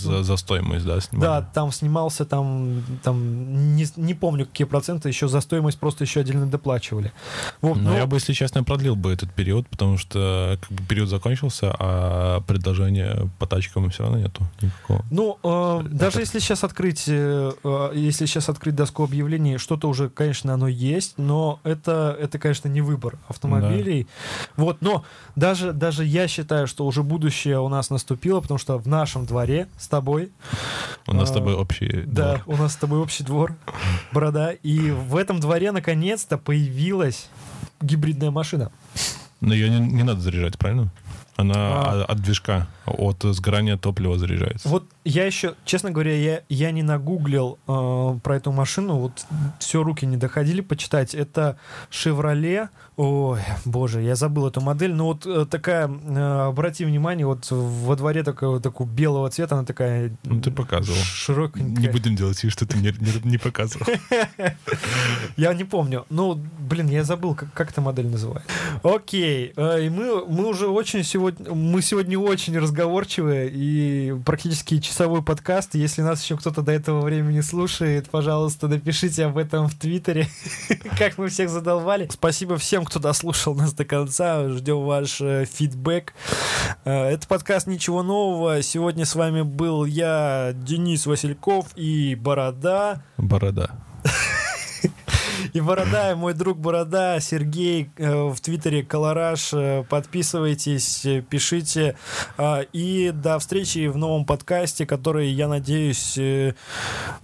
[SPEAKER 2] за, за стоимость, да,
[SPEAKER 1] снимали? Да, там снимался, там, там не, не помню, какие проценты, еще за стоимость просто еще отдельно доплачивали.
[SPEAKER 2] Вот, но, но я бы, если честно, продлил бы этот период, потому что как бы, период закончился, а предложения по тачкам все равно нету никакого.
[SPEAKER 1] Ну, э, даже если сейчас открыть, э, э, если сейчас открыть доску объявлений, что-то уже, конечно, оно есть, но это, это конечно, не выбор автомобилей. Да. Вот, но даже, даже я считаю, что уже будущее у нас наступило, потому что в нашем дворе тобой.
[SPEAKER 2] У нас с тобой а, общий
[SPEAKER 1] Да, двор. у нас с тобой общий двор, борода. И в этом дворе наконец-то появилась гибридная машина.
[SPEAKER 2] Но ее не, не надо заряжать, правильно? Она а... от движка, от сгорания топлива заряжается.
[SPEAKER 1] Вот я еще, честно говоря, я, я не нагуглил э, про эту машину, вот все руки не доходили почитать. Это Chevrolet, ой, боже, я забыл эту модель, но вот э, такая, э, обрати внимание, вот во дворе такого, такого белого цвета, она такая...
[SPEAKER 2] Ну, ты показывал.
[SPEAKER 1] Широкая.
[SPEAKER 2] Не будем делать вид, что ты не, не, не показывал.
[SPEAKER 1] Я не помню. Ну, блин, я забыл, как, эта модель называется. Окей, э, и мы уже очень сегодня, мы сегодня очень разговорчивые и практически часовой подкаст. Если нас еще кто-то до этого времени слушает, пожалуйста, напишите об этом в Твиттере, как мы всех задолбали. Спасибо всем, кто дослушал нас до конца. Ждем ваш э, фидбэк. Э, это подкаст «Ничего нового». Сегодня с вами был я, Денис Васильков и Борода.
[SPEAKER 2] Борода.
[SPEAKER 1] И Борода, мой друг Борода, Сергей э, в Твиттере Колораж. Э, подписывайтесь, э, пишите. И до встречи в новом подкасте, который, я надеюсь,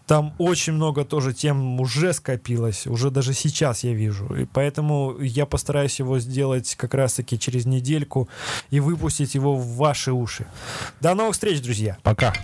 [SPEAKER 1] там очень много тоже тем уже скопилось. Уже даже сейчас я вижу. И поэтому я постараюсь его сделать как раз-таки через недельку и выпустить его в ваши уши. До новых встреч, друзья.
[SPEAKER 2] Пока.